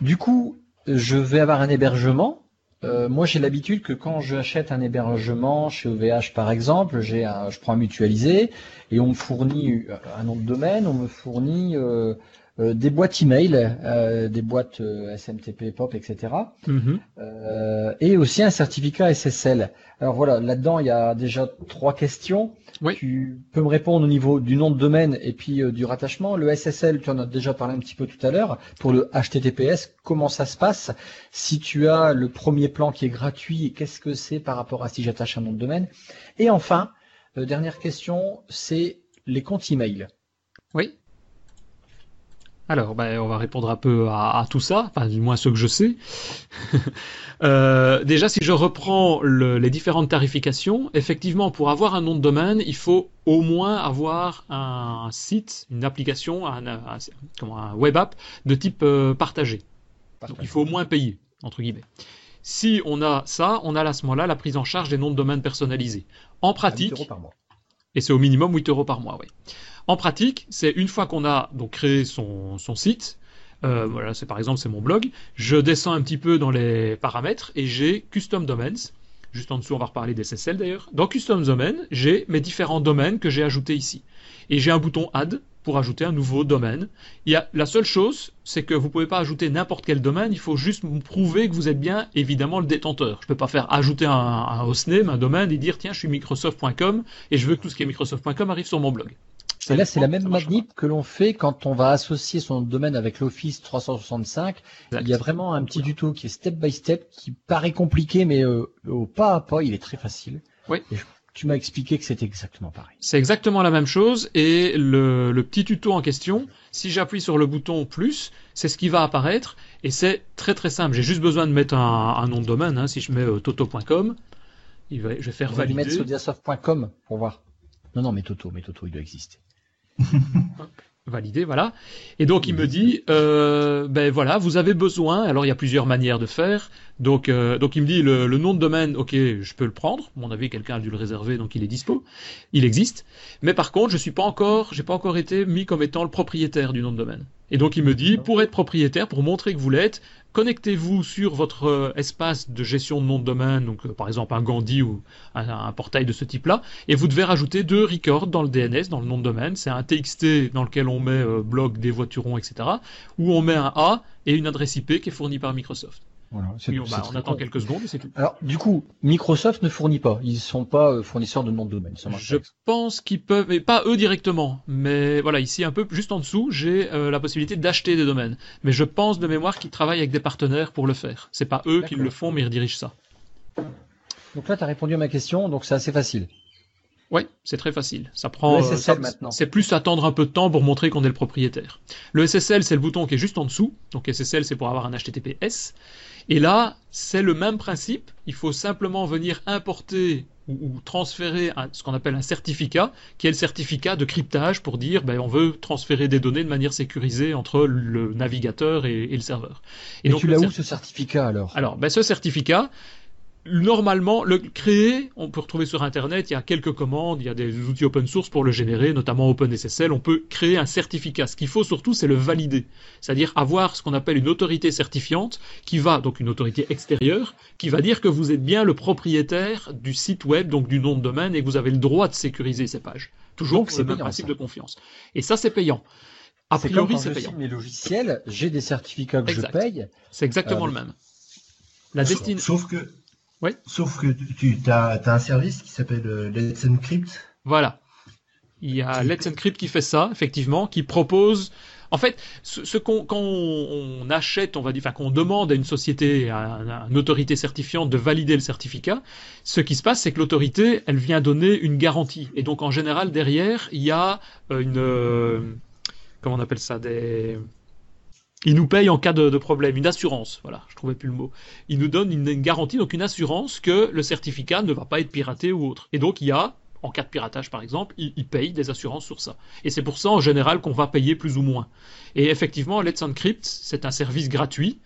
S2: Du coup, je vais avoir un hébergement. Euh, moi, j'ai l'habitude que quand j'achète un hébergement chez OVH, par exemple, j'ai je prends un mutualisé et on me fournit un nom de domaine, on me fournit euh, euh, des boîtes email, euh, des boîtes euh, SMTP, POP, etc. Mhm. et aussi un certificat SSL. Alors voilà, là-dedans il y a déjà trois questions. Tu peux me répondre au niveau du nom de domaine et puis du rattachement. Le SSL, tu en as déjà parlé un petit peu tout à l'heure. Pour le HTTPS, comment ça se passe? Si tu as le premier plan qui est gratuit, qu'est-ce que c'est par rapport à si j'attache un nom de domaine? Et enfin, dernière question, c'est les comptes email.
S1: Alors, ben, on va répondre un peu à, tout ça, enfin du moins ce que je sais. euh, déjà, si je reprends le, les différentes tarifications, effectivement, pour avoir un nom de domaine, il faut au moins avoir un, site, une application, un, comment, un web app de type euh, partagé. Donc, il faut au moins payer, entre guillemets. Si on a ça, on a à ce moment-là la prise en charge des noms de domaine personnalisés. En pratique, et c'est au minimum 8 euros par mois, oui. En pratique, c'est une fois qu'on a donc créé son, site, euh, voilà, c'est par exemple c'est mon blog, je descends un petit peu dans les paramètres et j'ai custom domains. Juste en dessous, on va reparler des SSL d'ailleurs. Dans custom domain, j'ai mes différents domaines que j'ai ajoutés ici. Et j'ai un bouton add pour ajouter un nouveau domaine. Il y a, la seule chose, c'est que vous pouvez pas ajouter n'importe quel domaine, il faut juste prouver que vous êtes bien évidemment le détenteur. Je peux pas faire ajouter un, un hostname, un domaine et dire tiens je suis microsoft.com et je veux que tout ce qui est microsoft.com arrive sur mon blog.
S2: Et là, c'est la même manip que l'on fait quand on va associer son domaine avec l'Office 365. Il y a vraiment un petit tuto qui est step by step, qui paraît compliqué, mais euh, au pas à pas, il est très facile.
S1: Oui.
S2: tu m'as expliqué que c'était exactement pareil.
S1: C'est exactement la même chose, et le, petit tuto en question, si j'appuie sur le bouton plus, c'est ce qui va apparaître, et c'est très très simple. J'ai juste besoin de mettre un, nom de domaine, hein, si je mets euh, toto.com, je vais faire valider.
S2: Je vais mettre sodiasoft.com pour voir. Non, non, mais Toto, mais Toto, il doit exister.
S1: validé, voilà. Et donc il me dit, euh, ben voilà, vous avez besoin. Alors il y a plusieurs manières de faire. Donc euh, donc il me dit le, nom de domaine, ok, je peux le prendre. mon avis, quelqu'un a dû le réserver, donc il est dispo, il existe. Mais par contre, je suis pas encore, j'ai pas encore été mis comme étant le propriétaire du nom de domaine. Et donc il me dit, pour être propriétaire, pour montrer que vous l'êtes, connectez-vous sur votre euh, espace de gestion de nom de domaine, donc euh, par exemple un Gandhi ou un, portail de ce type-là, et vous devez rajouter deux records dans le DNS, dans le nom de domaine. C'est un TXT dans lequel on met euh, blog, des voiturons, etc., où on met un A et une adresse IP qui est fournie par Microsoft on, attend quelques secondes c'est tout.
S2: Alors, du coup, Microsoft ne fournit pas. Ils sont pas euh, fournisseurs de nom de domaine.
S1: Je pense qu'ils peuvent, mais pas eux directement. Mais voilà, ici un peu juste en dessous, j'ai euh, la possibilité d'acheter des domaines. Mais je pense de mémoire qu'ils travaillent avec des partenaires pour le faire. C'est pas eux qui le font, mais ils redirigent ça.
S2: Donc là, tu as répondu à ma question, donc c'est assez facile.
S1: Oui, c'est très facile. Ça prend. Le SSL maintenant. C'est plus attendre un peu de temps pour montrer qu'on est le propriétaire. Le SSL, c'est le bouton qui est juste en dessous. Donc SSL, c'est pour avoir un HTTPS. Et là, c'est le même principe. Il faut simplement venir importer ou, transférer ce qu'on appelle un certificat, qui est le certificat de cryptage pour dire ben, on veut transférer des données de manière sécurisée entre le navigateur et, le serveur.
S2: Et, donc, tu l'as où ce certificat alors?
S1: Alors, ben, ce certificat, normalement, le créer, on peut retrouver sur Internet, il y a quelques commandes, il y a des outils open source pour le générer, notamment OpenSSL, on peut créer un certificat. Ce qu'il faut surtout, c'est le valider. C'est-à-dire avoir ce qu'on appelle une autorité certifiante, qui va, donc une autorité extérieure, qui va dire que vous êtes bien le propriétaire du site web, donc du nom de domaine, et que vous avez le droit de sécuriser ces pages. Toujours c'est le principe de confiance. Et ça, c'est payant.
S2: A priori, c'est payant. mes logiciels, j'ai des certificats que je paye.
S1: C'est exactement euh, le même.
S3: La Sauf que Sauf que tu as, un service qui s'appelle euh, Let's Encrypt.
S1: Voilà. Il y a Let's Encrypt qui fait ça, effectivement, qui propose. En fait, ce, qu'on quand on achète, on va dire, enfin qu'on demande à une société, à, une autorité certifiante de valider le certificat, ce qui se passe, c'est que l'autorité, elle vient donner une garantie. Et donc en général derrière, il y a euh, une, euh, comment on appelle ça, des il nous paye en cas de, problème, une assurance. Voilà, je trouvais plus le mot. Il nous donne une, garantie, donc une assurance que le certificat ne va pas être piraté ou autre. Et donc il y a, en cas de piratage par exemple, il, paye des assurances sur ça. Et c'est pour ça en général qu'on va payer plus ou moins. Et effectivement, Let's Encrypt, c'est un service gratuit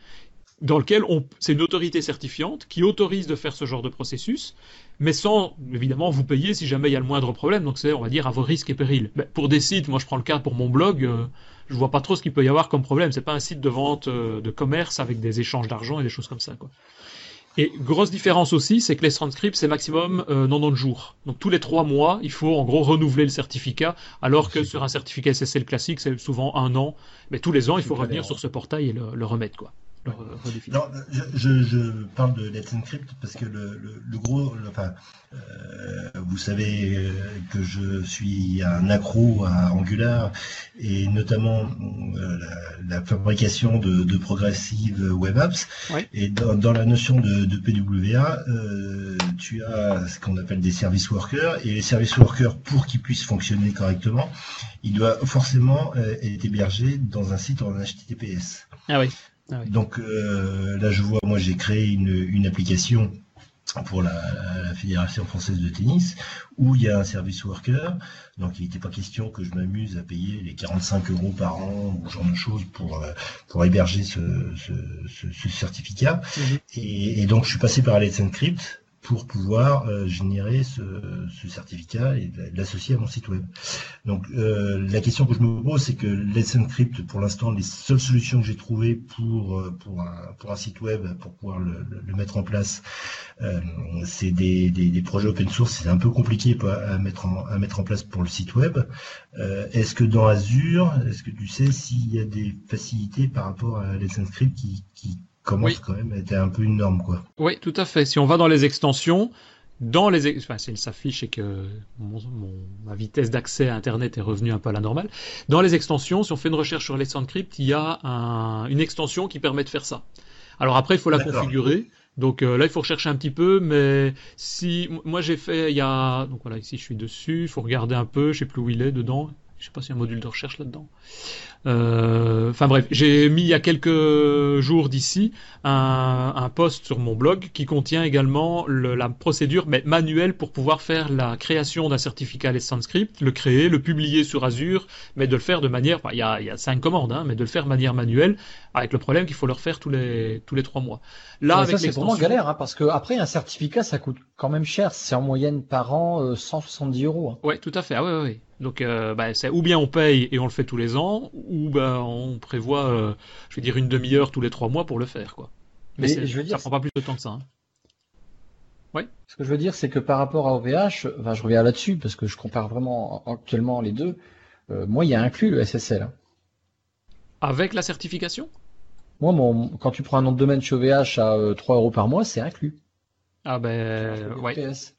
S1: dans lequel on, c'est une autorité certifiante qui autorise de faire ce genre de processus, mais sans évidemment vous payer si jamais il y a le moindre problème. Donc c'est, on va dire, à vos risques et périls. pour des sites, moi je prends le cas pour mon blog. Euh, je vois pas trop ce qu'il peut y avoir comme problème. C'est pas un site de vente euh, de commerce avec des échanges d'argent et des choses comme ça, quoi. Et grosse différence aussi, c'est que les transcripts, c'est maximum euh, 90 jours. Donc tous les trois mois, il faut en gros renouveler le certificat, alors que sur un certificat SSL classique, c'est souvent un an. Mais tous les ans, il faut revenir sur ce portail et le, le remettre, quoi.
S3: Non, je, je, parle de Let's Encrypt parce que le, le, gros, enfin, euh, vous savez euh, que je suis un accro à Angular et notamment euh, la, fabrication de, de progressive web apps. Et dans, dans, la notion de, de PWA, tu as ce qu'on appelle des service workers et les service workers, pour qu'ils puissent fonctionner correctement, il doit forcément être hébergé dans un site en HTTPS.
S1: Ah oui.
S3: Ah Donc euh, là, je vois, moi, j'ai créé une, une application pour la, la, Fédération française de tennis, où il y a un service worker. Donc il n'était pas question que je m'amuse à payer les 45 euros par an ou ce genre de choses pour, euh, pour héberger ce, ce, ce, certificat. Mhm. Et, et, donc je suis passé par Let's Encrypt pour pouvoir euh, générer ce, ce, certificat et l'associer à mon site web. Donc euh, la question que je me pose, c'est que Let's Encrypt, pour l'instant, les seules solutions que j'ai trouvées pour euh, pour un, site web, pour pouvoir le, mettre en place, c'est des, projets open source. C'est un peu compliqué à mettre en, place pour le site web. est-ce que dans Azure, est-ce que tu sais s'il y a des facilités par rapport à Let's Encrypt qui commence quand même à un peu une norme, quoi.
S1: Oui, tout à fait. Si on va dans les extensions, dans les, enfin, si elle s'affiche et que mon, ma vitesse d'accès à Internet est revenue un peu à la normale. Dans les extensions, si on fait une recherche sur Let's Encrypt, il y a un, une extension qui permet de faire ça. Alors après, il faut la configurer. Donc euh, là, il faut rechercher un petit peu, mais si moi j'ai fait, il y a donc voilà ici je suis dessus, il faut regarder un peu, je sais plus où il est dedans. Je sais pas s'il y a un module de recherche là-dedans. Euh, enfin bref, j'ai mis il y a quelques jours d'ici un, un, post sur mon blog qui contient également le, la procédure mais manuelle pour pouvoir faire la création d'un certificat les Script, le créer, le publier sur Azure, mais de le faire de manière, il y a, il y a cinq commandes, hein, mais de le faire de manière manuelle, avec le problème qu'il faut le refaire tous les tous les trois mois.
S2: Là, avec ça c'est vraiment galère, hein, parce que après un certificat ça coûte quand même cher, c'est en moyenne par an euh, 170 euros. Hein.
S1: Ouais, tout à fait. Ah ouais, ouais. Donc, euh, bah, c'est ou bien on paye et on le fait tous les ans, ou bah, on prévoit, euh, je vais dire, une demi-heure tous les trois mois pour le faire, quoi. Mais, je veux dire, ça prend pas plus de temps que ça. Hein.
S2: Ouais. Ce que je veux dire, c'est que par rapport à OVH, enfin, je reviens là-dessus parce que je compare vraiment actuellement les deux. Euh, moi, il y a inclus le SSL. Hein.
S1: Avec la certification?
S2: Moi, mon, quand tu prends un nom de domaine chez OVH à 3 euros par mois, c'est inclus.
S1: Ah ben, ouais.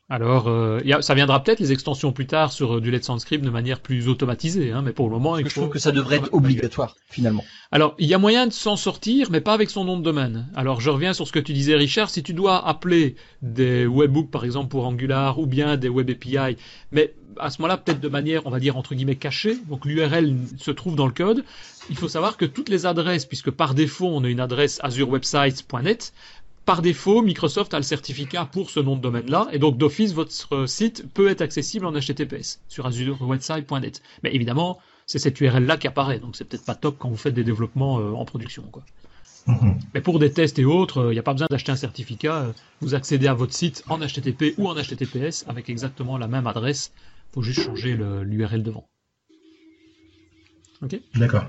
S1: Alors, euh, ça viendra peut-être les extensions plus tard sur euh, du Let's Script de manière plus automatisée, hein, mais pour le moment,
S2: il faut... je trouve que ça devrait être obligatoire finalement.
S1: Alors, il y a moyen de s'en sortir, mais pas avec son nom de domaine. Alors, je reviens sur ce que tu disais, Richard. Si tu dois appeler des webhooks, par exemple pour Angular, ou bien des Web API, mais à ce moment-là, peut-être de manière, on va dire entre guillemets cachée. Donc, l'URL se trouve dans le code. Il faut savoir que toutes les adresses, puisque par défaut on a une adresse azurewebsites.net, par défaut, Microsoft a le certificat pour ce nom de domaine-là, et donc d'office, votre site peut être accessible en HTTPS sur azurewebsite.net. Mais évidemment, c'est cette URL-là qui apparaît, donc c'est peut-être pas top quand vous faites des développements euh, en production. Quoi. Mhm. Mais pour des tests et autres, il euh, n'y a pas besoin d'acheter un certificat. Euh, vous accédez à votre site en HTTP ou en HTTPS avec exactement la même adresse. Il faut juste changer l'URL devant.
S3: Ok? D'accord.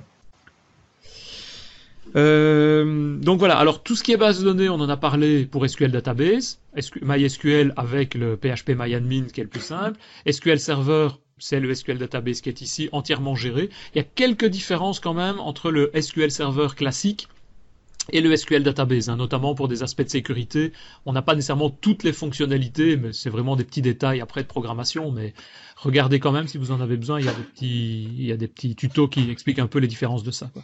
S1: Euh, donc voilà, alors tout ce qui est base de données, on en a parlé pour SQL Database, MySQL avec le PHP MyAdmin qui est le plus simple, SQL Server, c'est le SQL Database qui est ici entièrement géré. Il y a quelques différences quand même entre le SQL Server classique et le SQL Database, hein, notamment pour des aspects de sécurité. On n'a pas nécessairement toutes les fonctionnalités, mais c'est vraiment des petits détails après de programmation. Mais regardez quand même si vous en avez besoin. Il y a des petits, il y a des petits tutos qui expliquent un peu les différences de ça. Quoi.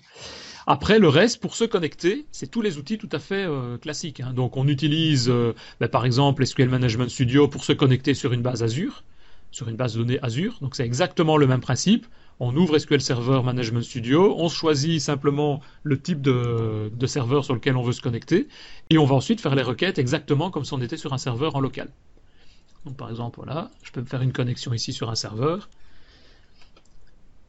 S1: Après, le reste, pour se connecter, c'est tous les outils tout à fait euh, classiques. Hein. Donc, on utilise, euh, ben, par exemple, SQL Management Studio pour se connecter sur une base Azure, sur une base de données Azure. Donc, c'est exactement le même principe. On ouvre SQL Server Management Studio, on choisit simplement le type de, de serveur sur lequel on veut se connecter, et on va ensuite faire les requêtes exactement comme si on était sur un serveur en local. Donc, par exemple, voilà, je peux me faire une connexion ici sur un serveur.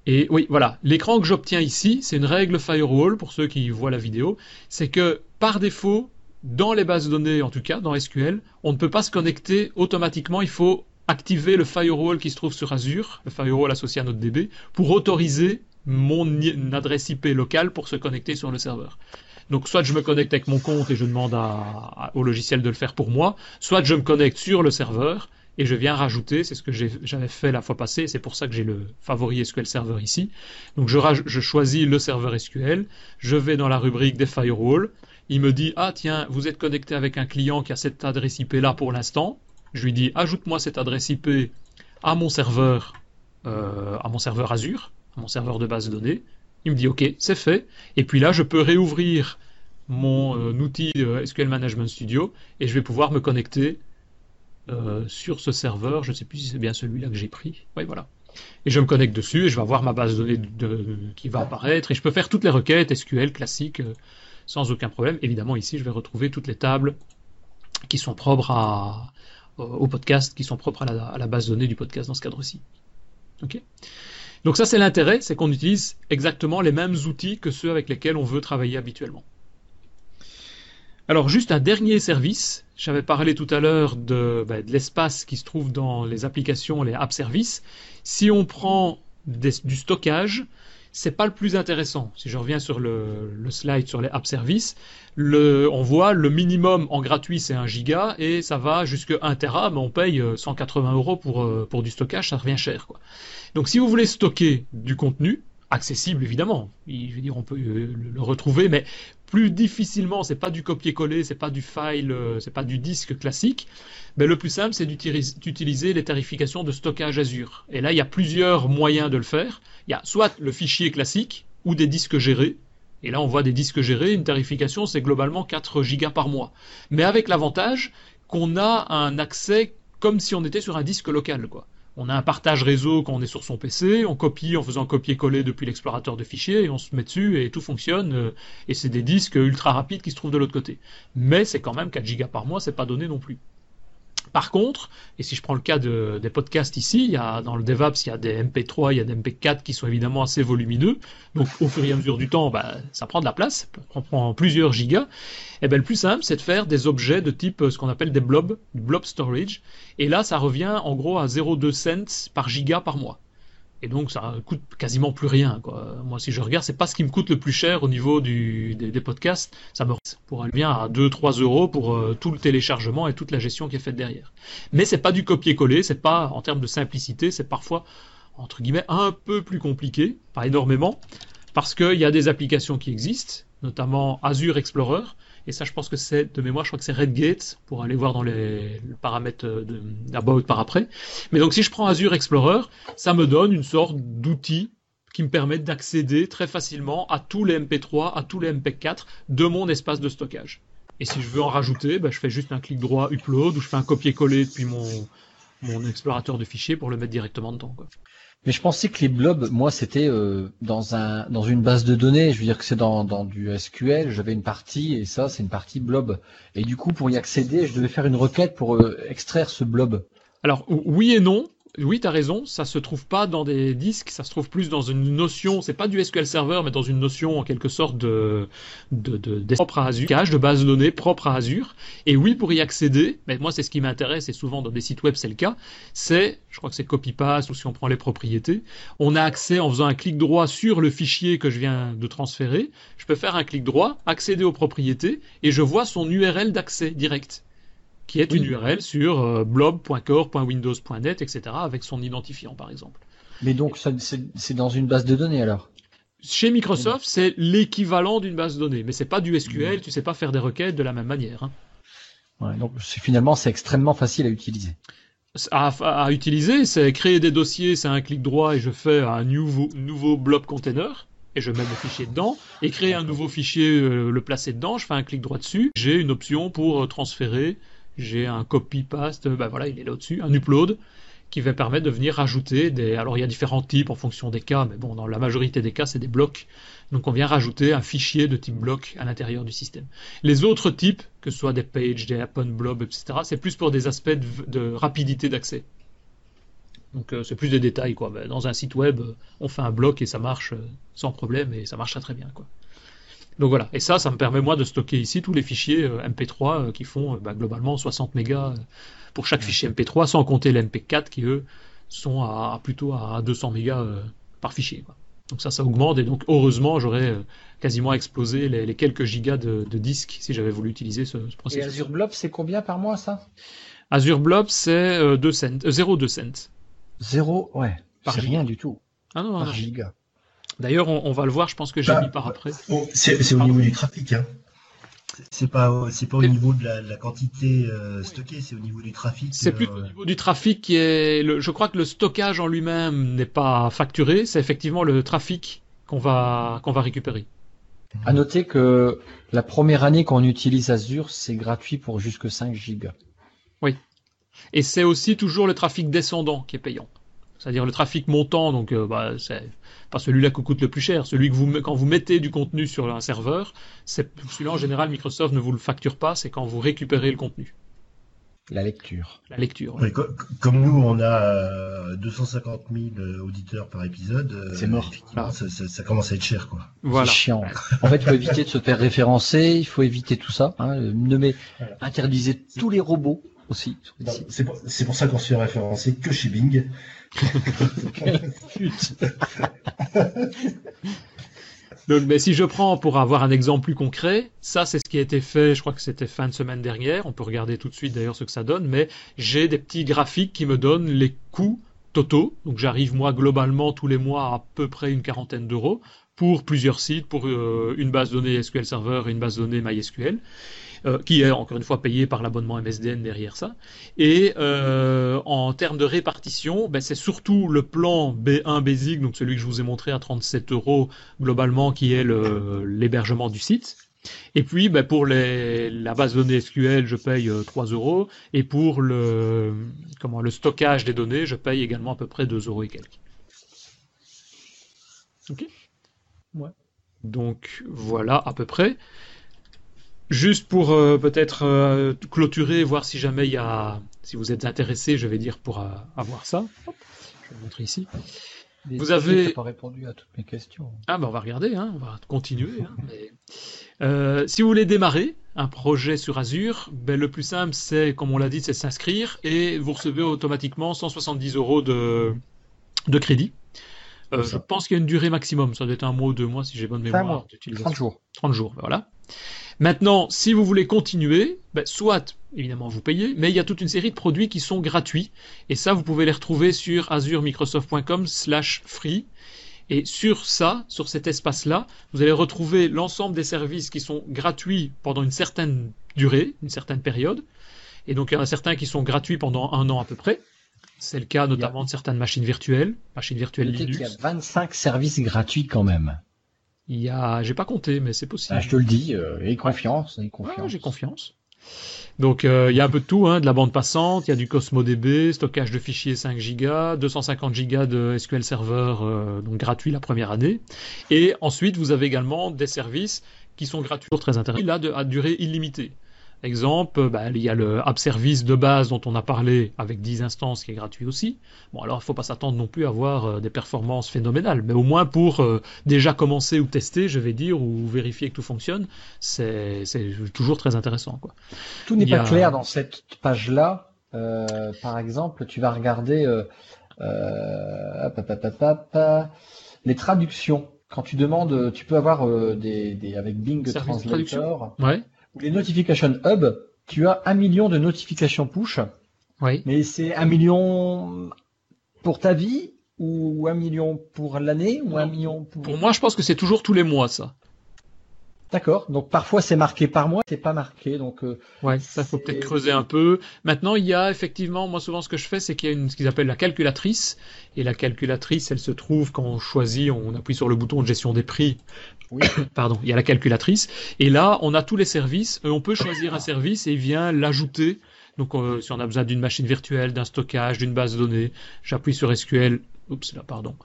S1: Et oui, voilà, l'écran que j'obtiens ici, c'est une règle firewall pour ceux qui voient la vidéo, c'est que par défaut, dans les bases de données en tout cas, dans SQL, on ne peut pas se connecter automatiquement, il faut activer le firewall qui se trouve sur Azure, le firewall associé à notre DB, pour autoriser mon adresse IP locale pour se connecter sur le serveur. Donc soit je me connecte avec mon compte et je demande au logiciel de le faire pour moi, soit je me connecte sur le serveur et je viens rajouter, c'est ce que j'avais fait la fois passée, c'est pour ça que j'ai le favori SQL Server ici. Donc je, choisis le serveur SQL, je vais dans la rubrique des firewalls, il me dit ah tiens vous êtes connecté avec un client qui a cette adresse IP là pour l'instant, je lui dis ajoute-moi cette adresse IP à mon serveur euh, à mon serveur Azure, à mon serveur de base de données. Il me dit ok c'est fait et puis là je peux réouvrir mon euh, outil euh, SQL Management Studio et je vais pouvoir me connecter euh, sur ce serveur. Je ne sais plus si c'est bien celui-là que j'ai pris. Oui, voilà. Et je me connecte dessus et je vais avoir ma base de données qui va apparaître et je peux faire toutes les requêtes SQL classiques euh, sans aucun problème. Évidemment, ici, je vais retrouver toutes les tables qui sont propres à, au podcast, qui sont propres à la, à la, base de données du podcast dans ce cadre-ci. Ok Donc ça, c'est l'intérêt, c'est qu'on utilise exactement les mêmes outils que ceux avec lesquels on veut travailler habituellement. Alors juste un dernier service. J'avais parlé tout à l'heure de, de l'espace qui se trouve dans les applications, les app services. Si on prend du stockage, c'est pas le plus intéressant. Si je reviens sur le, slide sur les app services, on voit le minimum en gratuit c'est 1 giga et ça va jusqu'à 1 tera, mais on paye 180 euh, euros pour, euh, pour du stockage, ça revient cher. Donc si vous voulez stocker du contenu, accessible évidemment. Je veux dire, on peut euh, le retrouver, mais plus difficilement. C'est pas du copier-coller, c'est pas du file, euh, c'est pas du disque classique. Mais le plus simple, c'est d'utiliser les tarifications de stockage Azure. Et là, il y a plusieurs moyens de le faire. Il y a soit le fichier classique ou des disques gérés. Et là, on voit des disques gérés. Une tarification, c'est globalement 4 gigas par mois. Mais avec l'avantage qu'on a un accès comme si on était sur un disque local, quoi On a un partage réseau quand on est sur son PC, on copie en faisant copier-coller depuis l'explorateur de fichiers et on se met dessus et tout fonctionne. Euh, et c'est des disques ultra rapides qui se trouvent de l'autre côté. Mais c'est quand même 4 gigas par mois, c'est pas donné non plus. Par contre, et si je prends le cas des podcasts ici, il y a, dans le DevApps, il y a des MP3, il y a des MP4 qui sont évidemment assez volumineux. Donc au fur et à mesure du temps, bah, ça prend de la place, ça prend plusieurs gigas. Et eh ben, le plus simple, c'est de faire des objets de type ce qu'on appelle des blobs, blob storage. Et là, ça revient en gros à 0,2 cents par giga par mois. Et donc ça coûte quasiment plus rien. Quoi. Moi, si je regarde, c'est pas ce qui me coûte le plus cher au niveau du, des, podcasts. Ça me pour elle vient à 2-3 euros pour euh, tout le téléchargement et toute la gestion qui est faite derrière. Mais c'est pas du copier-coller, c'est pas en termes de simplicité, c'est parfois entre guillemets un peu plus compliqué, pas énormément, parce qu'il y a des applications qui existent, notamment Azure Explorer, et ça, je pense que c'est de mémoire, je crois que c'est Redgate pour aller voir dans les, paramètres d'About par après. Mais donc, si je prends Azure Explorer, ça me donne une sorte d'outil qui me permet d'accéder très facilement à tous les MP3, à tous les MP4 de mon espace de stockage. Et si je veux en rajouter, ben, je fais juste un clic droit upload ou je fais un copier-coller depuis mon, mon explorateur de fichiers pour le mettre directement dedans.
S2: Mais je pensais que les blobs, moi, c'était euh, dans un dans une base de données. Je veux dire que c'est dans, dans du SQL. J'avais une partie et ça, c'est une partie blob. Et du coup, pour y accéder, je devais faire une requête pour euh, extraire ce blob.
S1: Alors oui et non oui, tu as raison, ça se trouve pas dans des disques, ça se trouve plus dans une notion, c'est pas du SQL Server, mais dans une notion en quelque sorte de, de, de, propre à Azure, cache de base de données propre à Azure. Et oui, pour y accéder, mais moi c'est ce qui m'intéresse, et souvent dans des sites web c'est le cas, c'est, je crois que c'est copy-paste ou si on prend les propriétés, on a accès en faisant un clic droit sur le fichier que je viens de transférer, je peux faire un clic droit, accéder aux propriétés, et je vois son URL d'accès direct qui est une URL sur euh, blob.core.windows.net, etc., avec son identifiant, par exemple.
S2: Mais donc, c'est dans une base de données alors?
S1: Chez Microsoft, c'est l'équivalent d'une base de données, mais c'est pas du SQL, tu sais pas faire des requêtes de la même manière. Hein.
S2: Ouais, donc finalement, c'est extrêmement facile à utiliser.
S1: À, utiliser, c'est créer des dossiers, c'est un clic droit et je fais un nouveau, nouveau blob container et je mets mon fichier dedans et créer un nouveau fichier, euh, le placer dedans, je fais un clic droit dessus, j'ai une option pour euh, transférer j'ai un copy-paste, ben voilà, il est là au-dessus, un upload, qui va permettre de venir rajouter des. Alors il y a différents types en fonction des cas, mais bon, dans la majorité des cas, c'est des blocs. Donc on vient rajouter un fichier de type bloc à l'intérieur du système. Les autres types, que ce soit des pages, des happen blob, etc., c'est plus pour des aspects de, rapidité d'accès. Donc euh, c'est plus des détails, quoi. Ben, dans un site web, on fait un bloc et ça marche euh, sans problème et ça marche très très bien, quoi. Donc voilà, et ça, ça me permet moi de stocker ici tous les fichiers euh, MP3 euh, qui font euh, bah, globalement 60 mégas pour chaque fichier MP3, sans compter les MP4 qui eux sont à, plutôt à 200 mégas par fichier. Donc ça, ça augmente et donc heureusement, j'aurais quasiment explosé les, quelques gigas de, disques si j'avais voulu utiliser ce, processus.
S2: Et Azure Blob, c'est combien par mois ça?
S1: Azure Blob, c'est 2 cents, 0,2 cents.
S2: 0, ouais, c'est rien du tout.
S1: Ah non, par giga. D'ailleurs, on, va le voir, je pense que j'ai bah, mis par après.
S3: C'est au niveau du trafic. Hein. C'est pas, c'est pas au niveau de la, quantité euh, stockée, c'est au niveau du trafic.
S1: C'est plus euh, au niveau du trafic qui est. Le, je crois que le stockage en lui-même n'est pas facturé, c'est effectivement le trafic qu'on va, qu'on va récupérer.
S2: À noter que la première année qu'on utilise Azure, c'est gratuit pour jusque 5 gigas.
S1: Oui. Et c'est aussi toujours le trafic descendant qui est payant. C'est-à-dire le trafic montant, donc euh, bah, c'est pas celui-là qui coûte le plus cher. Celui que vous, quand vous mettez du contenu sur un serveur, c'est celui-là en général Microsoft ne vous le facture pas, c'est quand vous récupérez le contenu.
S2: La lecture.
S1: La lecture.
S3: comme nous, on a 250 euh, 000 euh, auditeurs par épisode. Euh,
S2: c'est mort.
S3: Ah. Ça, commence à être cher, quoi.
S2: Voilà. C'est chiant. en fait, il faut éviter de se faire référencer. Il faut éviter tout ça. Hein. Interdisez tous les robots aussi.
S3: C'est pour, pour, ça qu'on se fait référencer que chez Bing.
S1: Donc, mais si je prends pour avoir un exemple plus concret, ça c'est ce qui a été fait, je crois que c'était fin de semaine dernière, on peut regarder tout de suite d'ailleurs ce que ça donne, mais j'ai des petits graphiques qui me donnent les coûts totaux, donc j'arrive moi globalement tous les mois à peu près une quarantaine d'euros pour plusieurs sites, pour euh, une base de données SQL Server et une base de données MySQL. Euh, qui est encore une fois payé par l'abonnement MSDN derrière ça. Et euh, en termes de répartition, ben, c'est surtout le plan B1 Basic, donc celui que je vous ai montré à 37 euros globalement, qui est l'hébergement du site, Et puis, ben, pour la base de données SQL, je paye 3 euh, euros. Et pour le, comment, le stockage des données, je paye également à peu près 2 euros et quelques. Ok? Ouais. Donc, voilà à peu près. Juste pour euh, peut-être euh, clôturer, voir si jamais il y a, si vous êtes intéressé, je vais dire pour avoir ça. je vais montrer ici
S2: vous avez pas répondu à toutes mes questions.
S1: Ah ben on va regarder, hein, on va continuer. Hein, euh, si vous voulez démarrer un projet sur Azure, ben, le plus simple c'est, comme on l'a dit, c'est s'inscrire et vous recevez automatiquement 170 euros de, de crédit. Euh, je pense qu'il y a une durée maximum, ça doit être un mois ou deux mois si j'ai bonne mémoire.
S2: 30 jours.
S1: 30 jours, voilà. Maintenant, si vous voulez continuer, ben, soit évidemment vous payez, mais il y a toute une série de produits qui sont gratuits. Et ça, vous pouvez les retrouver sur azuremicrosoft.com slash free. Et sur ça, sur cet espace-là, vous allez retrouver l'ensemble des services qui sont gratuits pendant une certaine durée, une certaine période. Et donc il y en a certains qui sont gratuits pendant un an à peu près. C'est le cas notamment de certaines machines virtuelles, machines virtuelles Linux.
S2: Il y a 25 services gratuits quand même.
S1: Il y a, j'ai pas compté, mais c'est possible.
S2: Ah, je te le dis, euh, confiance, aie confiance.
S1: j'ai confiance. Donc euh, il y a un peu de tout, hein, de la bande passante, il y a du CosmoDB, stockage de fichiers 5 Go, 250 Go de SQL Server euh, donc gratuit la première année. Et ensuite vous avez également des services qui sont gratuits, très intéressants, là de, à durée illimitée. Exemple, bah, il y a le App Service de base dont on a parlé avec 10 instances qui est gratuit aussi. Bon, alors il ne faut pas s'attendre non plus à avoir euh, des performances phénoménales, mais au moins pour euh, déjà commencer ou tester, je vais dire, ou vérifier que tout fonctionne, c'est toujours très intéressant. Quoi.
S2: Tout n'est pas clair dans cette page-là. Euh, par exemple, tu vas regarder les traductions. Quand tu demandes, tu peux avoir des, avec Bing Translator.
S1: Ouais
S2: les Notification Hub, tu as un million de notifications push.
S1: Oui.
S2: Mais c'est un million pour ta vie ou un million pour l'année ou un million pour...
S1: Pour moi, je pense que c'est toujours tous les mois, ça.
S2: D'accord. Donc parfois c'est marqué par mois, c'est pas marqué. Donc euh,
S1: ouais, ça faut peut-être creuser un peu. Maintenant, il y a effectivement, moi souvent ce que je fais, c'est qu'il y a une, ce qu'ils appellent la calculatrice. Et la calculatrice, elle se trouve quand on choisit, on appuie sur le bouton de gestion des prix. Oui. Pardon, il y a la calculatrice. Et là, on a tous les services. Et on peut choisir un service et il vient l'ajouter. Donc euh, si on a besoin d'une machine virtuelle, d'un stockage, d'une base de données, j'appuie sur SQL. Oups, là, pardon.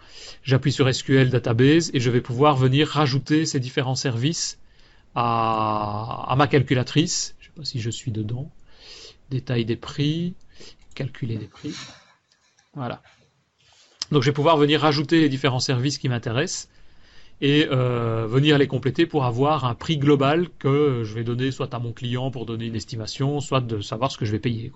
S1: J'appuie sur SQL Database et je vais pouvoir venir rajouter ces différents services à, ma calculatrice. Je ne sais pas si je suis dedans. Détail des prix, calculer des prix. Voilà. Donc je vais pouvoir venir rajouter les différents services qui m'intéressent et euh, venir les compléter pour avoir un prix global que je vais donner soit à mon client pour donner une estimation, soit de savoir ce que je vais payer.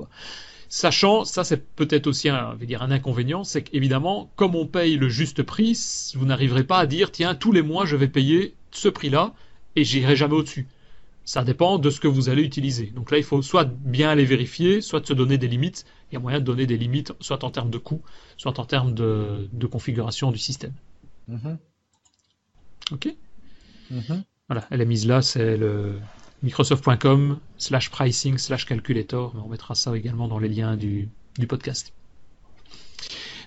S1: Sachant, ça c'est peut-être aussi un, dire un inconvénient, c'est qu'évidemment, comme on paye le juste prix, vous n'arriverez pas à dire tiens tous les mois je vais payer ce prix-là et j'irai jamais au-dessus. Ça dépend de ce que vous allez utiliser. Donc là, il faut soit bien les vérifier, soit se donner des limites. Il y a moyen de donner des limites, soit en termes de coût, soit en termes de, configuration du système. Mm-hmm. Ok mm-hmm. Voilà, elle est mise là, c'est le microsoft.com slash pricing slash calculator. On mettra ça également dans les liens du podcast.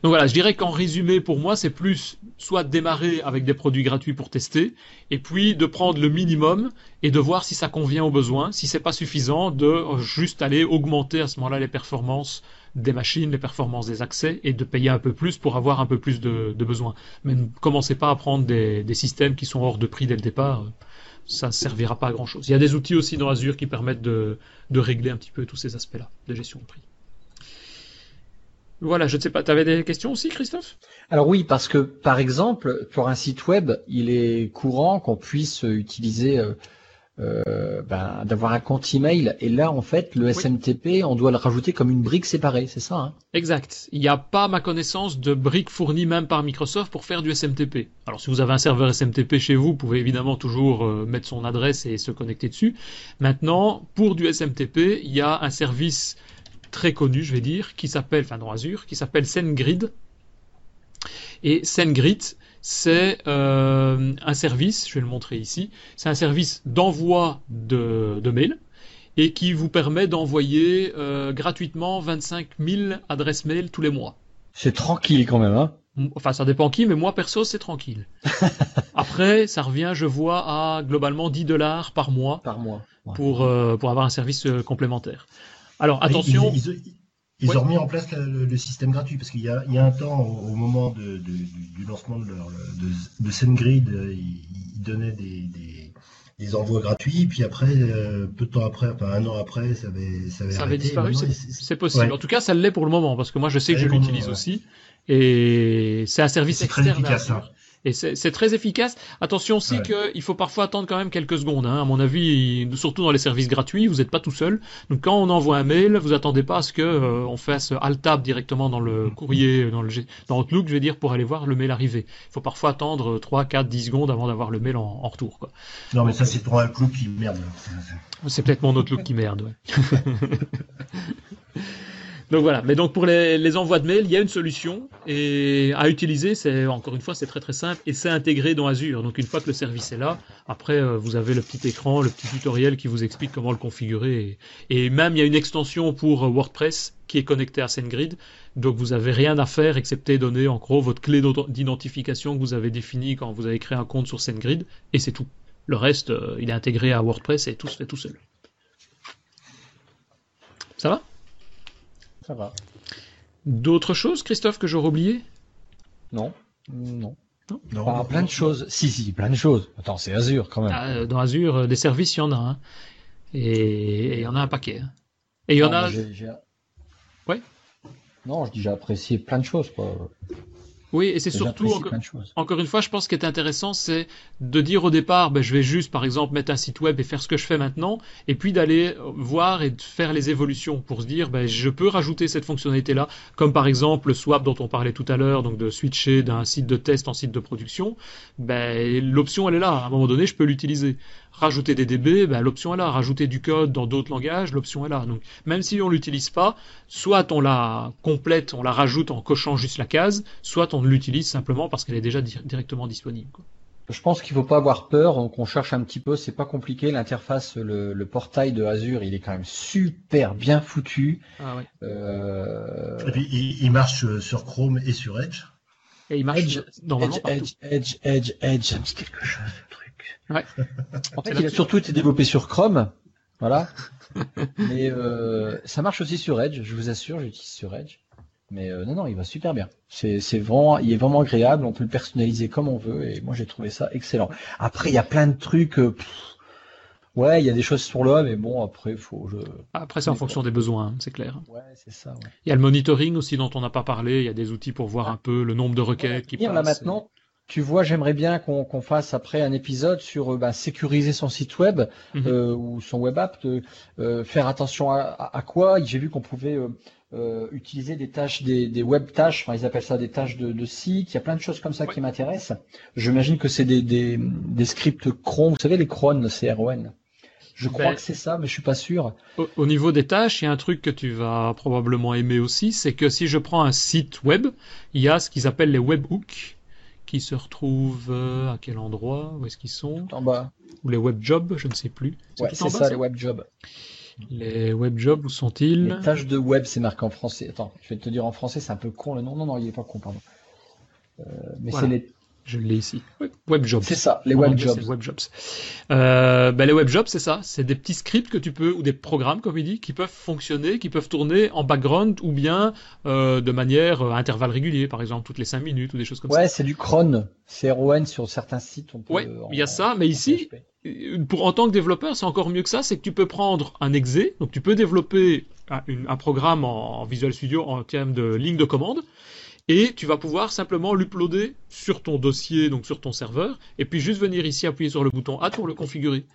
S1: Donc voilà, je dirais qu'en résumé, pour moi, c'est plus soit démarrer avec des produits gratuits pour tester, et puis de prendre le minimum et de voir si ça convient aux besoins. Si c'est pas suffisant, de juste aller augmenter à ce moment-là les performances des machines, les performances des accès, et de payer un peu plus pour avoir un peu plus de, besoins. Mais ne commencez pas à prendre des, systèmes qui sont hors de prix dès le départ. Ça ne servira pas à grand chose. Il y a des outils aussi dans Azure qui permettent de régler un petit peu tous ces aspects-là de gestion de prix. Voilà, je ne sais pas, tu avais des questions aussi, Christophe?
S2: Alors oui, parce que par exemple, pour un site web, il est courant qu'on puisse utiliser, euh, euh, ben, d'avoir un compte email. Et là, en fait, le SMTP, on doit le rajouter comme une brique séparée, c'est ça hein?
S1: Exact. Il n'y a pas, ma connaissance, de brique fournie même par Microsoft pour faire du SMTP. Alors, si vous avez un serveur SMTP chez vous, vous pouvez évidemment toujours euh, mettre son adresse et se connecter dessus. Maintenant, pour du SMTP, il y a un service très connu, je vais dire, qui s'appelle, enfin dans Azure, qui s'appelle SendGrid. Et SendGrid, c'est euh, un service, je vais le montrer ici, c'est un service d'envoi de, de mails et qui vous permet d'envoyer euh, gratuitement 25 000 adresses mail tous les mois.
S2: C'est tranquille quand même, hein
S1: Enfin, ça dépend qui, mais moi perso, c'est tranquille. Après, ça revient, je vois, à globalement 10 dollars par mois.
S2: Par mois.
S1: Pour, euh, pour avoir un service complémentaire. Alors, attention.
S3: Ils, ont remis en place le, système gratuit parce qu'il y, y a, un temps, au, moment de, du, lancement de, leur, de, de SendGrid, ils, donnaient des, des, envois gratuits, puis après, euh, peu de temps après, enfin un an après, ça avait, ça avait,
S1: ça avait disparu. C'est possible. En tout cas, ça l'est pour le moment parce que moi, je sais que je l'utilise aussi. Et c'est un service externe. Efficace, hein. Et c'est très efficace. Attention aussi ouais. qu'il faut parfois attendre quand même quelques secondes. Hein. À mon avis, surtout dans les services gratuits, vous n'êtes pas tout seul. Donc quand on envoie un mail, vous attendez pas à ce que euh, on fasse alt tab directement dans le courrier, dans le dans Outlook, je vais dire, pour aller voir le mail arriver. Il faut parfois attendre 3, 4, 10 secondes avant d'avoir le mail en, en retour. Quoi.
S3: Non, mais ça c'est pour un Outlook qui merde.
S1: C'est peut-être mon Outlook qui merde. Ouais. Donc voilà. Mais donc pour les, envois de mail, il y a une solution et à utiliser, c'est encore une fois, c'est très très simple et c'est intégré dans Azure. Donc une fois que le service est là, après euh, vous avez le petit écran, le petit tutoriel qui vous explique comment le configurer et, même il y a une extension pour euh, WordPress qui est connectée à SendGrid. Donc vous avez rien à faire excepté donner en gros votre clé d'identification que vous avez définie quand vous avez créé un compte sur SendGrid et c'est tout. Le reste, euh, il est intégré à WordPress et tout se fait tout seul. Ça va? D'autres choses, Christophe, que j'aurais oublié
S2: Non. Non. Non, plein de choses. Si, si, plein de choses. Attends, c'est Azure quand même.
S1: Ah, dans Azure, euh, des services, il y en a. Hein. Et il y en a un paquet. Hein. Et il y en a. Oui.
S2: Non, je dis j'ai apprécié plein de choses. Quoi.
S1: Oui, et c'est surtout, encore, une fois, je pense ce qui est intéressant, c'est de dire au départ, ben, je vais juste, par exemple, mettre un site web et faire ce que je fais maintenant, et puis d'aller voir et de faire les évolutions pour se dire, ben, je peux rajouter cette fonctionnalité-là, comme par exemple le swap dont on parlait tout à l'heure, donc de switcher d'un site de test en site de production. Ben, l'option, elle est là. À un moment donné, je peux l'utiliser rajouter des DB, ben, l'option est là. Rajouter du code dans d'autres langages, l'option est là. Donc, même si on l'utilise pas, soit on la complète, on la rajoute en cochant juste la case, soit on l'utilise simplement parce qu'elle est déjà directement disponible.
S2: Je pense qu'il faut pas avoir peur, donc on cherche un petit peu, c'est pas compliqué. L'interface, le, portail de Azure, il est quand même super bien foutu.
S3: Ah euh, Et puis, il, marche sur Chrome et sur Edge.
S1: Et il marche Edge, normalement
S2: Edge, Edge, Edge, Edge, ça me dit quelque chose. Ouais. En fait, il a surtout été développé sur Chrome. Voilà. Mais euh, ça marche aussi sur Edge, je vous assure, j'utilise sur Edge. Mais euh, non, non, il va super bien. C'est, vraiment, il est vraiment agréable. On peut le personnaliser comme on veut, et moi j'ai trouvé ça excellent. Après, il y a plein de trucs. Euh, ouais, il y a des choses sur le mais bon, après, faut. Je...
S1: Après, c'est en fonction des besoins, hein, c'est clair.
S2: Ouais, c'est ça. Ouais.
S1: Il y a le monitoring aussi dont on n'a pas parlé. Il y a des outils pour voir un peu le nombre de requêtes qui passent.
S2: Là maintenant, tu vois, j'aimerais bien qu'on fasse après un épisode sur euh, bah, sécuriser son site web mhm. euh, ou son web app, euh, faire attention à, quoi. J'ai vu qu'on pouvait utiliser des tâches, des, web tâches, enfin ils appellent ça des tâches de, site. Il y a plein de choses comme ça qui m'intéressent. J'imagine que c'est des, scripts cron, vous savez les cron, c'est RON. Je crois ben, que c'est ça, mais je suis pas sûr.
S1: Au, niveau des tâches, il y a un truc que tu vas probablement aimer aussi, c'est que si je prends un site web, il y a ce qu'ils appellent les webhooks qui se retrouvent euh, à quel endroit Où est-ce qu'ils sont
S2: En bas.
S1: Ou les web jobs, je ne sais plus.
S2: Ouais, c'est ça, les web jobs.
S1: Les web jobs, où sont-ils
S2: Les tâches de web, c'est marqué en français. Attends, je vais te dire en français, c'est un peu con le nom. Non, non, il n'est pas con, pardon. Euh, mais c'est les
S1: je l'ai ici. Web jobs.
S2: C'est ça, les web jobs.
S1: Web jobs. Euh, ben les web jobs, c'est ça. C'est des petits scripts que tu peux, ou des programmes, comme il dit, qui peuvent fonctionner, qui peuvent tourner en background ou bien euh, de manière à intervalles réguliers, par exemple, toutes les 5 minutes ou des choses comme
S2: ça.
S1: Ouais,
S2: c'est du cron. C'est RON sur certains sites.
S1: On ouais, il y a ça, mais ici, pour en tant que développeur, c'est encore mieux que ça, c'est que tu peux prendre un exe, donc tu peux développer un, un programme en, en Visual Studio en termes de ligne de commande, et tu vas pouvoir simplement l'uploader sur ton dossier, donc sur ton serveur, et puis juste venir ici appuyer sur le bouton Add pour le configurer.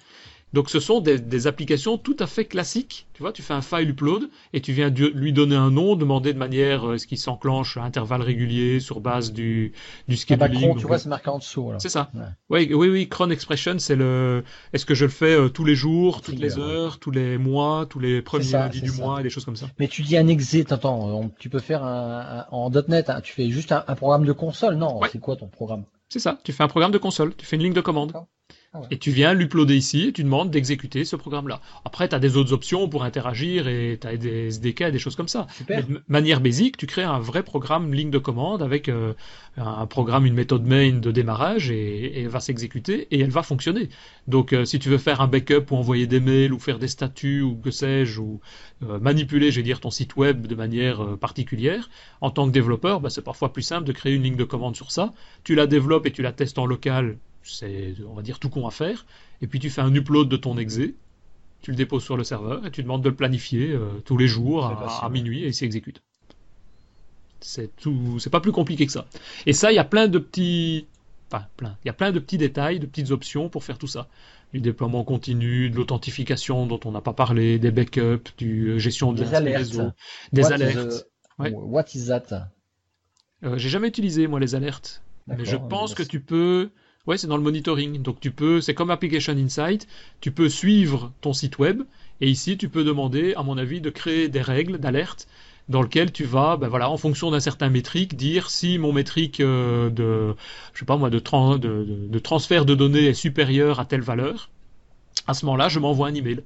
S1: Donc ce sont des, applications tout à fait classiques. Tu vois, tu fais un file upload et tu viens lui donner un nom, demander de manière euh, ce qui s'enclenche à intervalles réguliers sur base du du scheduling.
S2: tu vois, c'est marqué en dessous.
S1: C'est ça. Oui, oui, oui. Cron expression, c'est le. Est-ce que je le fais euh, tous les jours, toutes les heures, tous les mois, tous les premiers lundis du mois et des choses comme ça.
S2: Mais tu dis un exe, attends, tu peux faire un, en .NET, hein, tu fais juste un, programme de console, non C'est quoi ton programme?
S1: C'est ça. Tu fais un programme de console. Tu fais une ligne de commande. Ah et tu viens l'uploader ici et tu demandes d'exécuter ce programme-là. Après, tu as des autres options pour interagir et tu as des SDK et des choses comme ça. Mais de manière basique, tu crées un vrai programme ligne de commande avec euh, un programme, une méthode main de démarrage et, elle va s'exécuter et elle va fonctionner. Donc, euh, si tu veux faire un backup ou envoyer des mails ou faire des statuts ou que sais-je ou euh, manipuler, je vais dire, ton site web de manière particulière, en tant que développeur, bah, c'est parfois plus simple de créer une ligne de commande sur ça. Tu la développes et tu la testes en local c'est, on va dire, tout con à faire. Et puis tu fais un upload de ton exé, tu le déposes sur le serveur et tu demandes de le planifier euh, tous les jours à, minuit et il s'exécute. C'est tout, c'est pas plus compliqué que ça. Et ça, il y a plein de petits, enfin plein, il y a plein de petits détails, de petites options pour faire tout ça. Du déploiement continu, de l'authentification dont on n'a pas parlé, des backups, du euh, gestion
S2: des alertes,
S1: des alertes.
S2: What is that?
S1: Euh, J'ai jamais utilisé moi les alertes, mais je pense que tu peux Ouais, c'est dans le monitoring. Donc tu peux, c'est comme Application Insight, tu peux suivre ton site web et ici tu peux demander, à mon avis, de créer des règles d'alerte dans lesquelles tu vas, ben voilà, en fonction d'un certain métrique, dire si mon métrique euh, de, je sais pas moi, de, de, transfert de données est supérieur à telle valeur. À ce moment-là, je m'envoie un email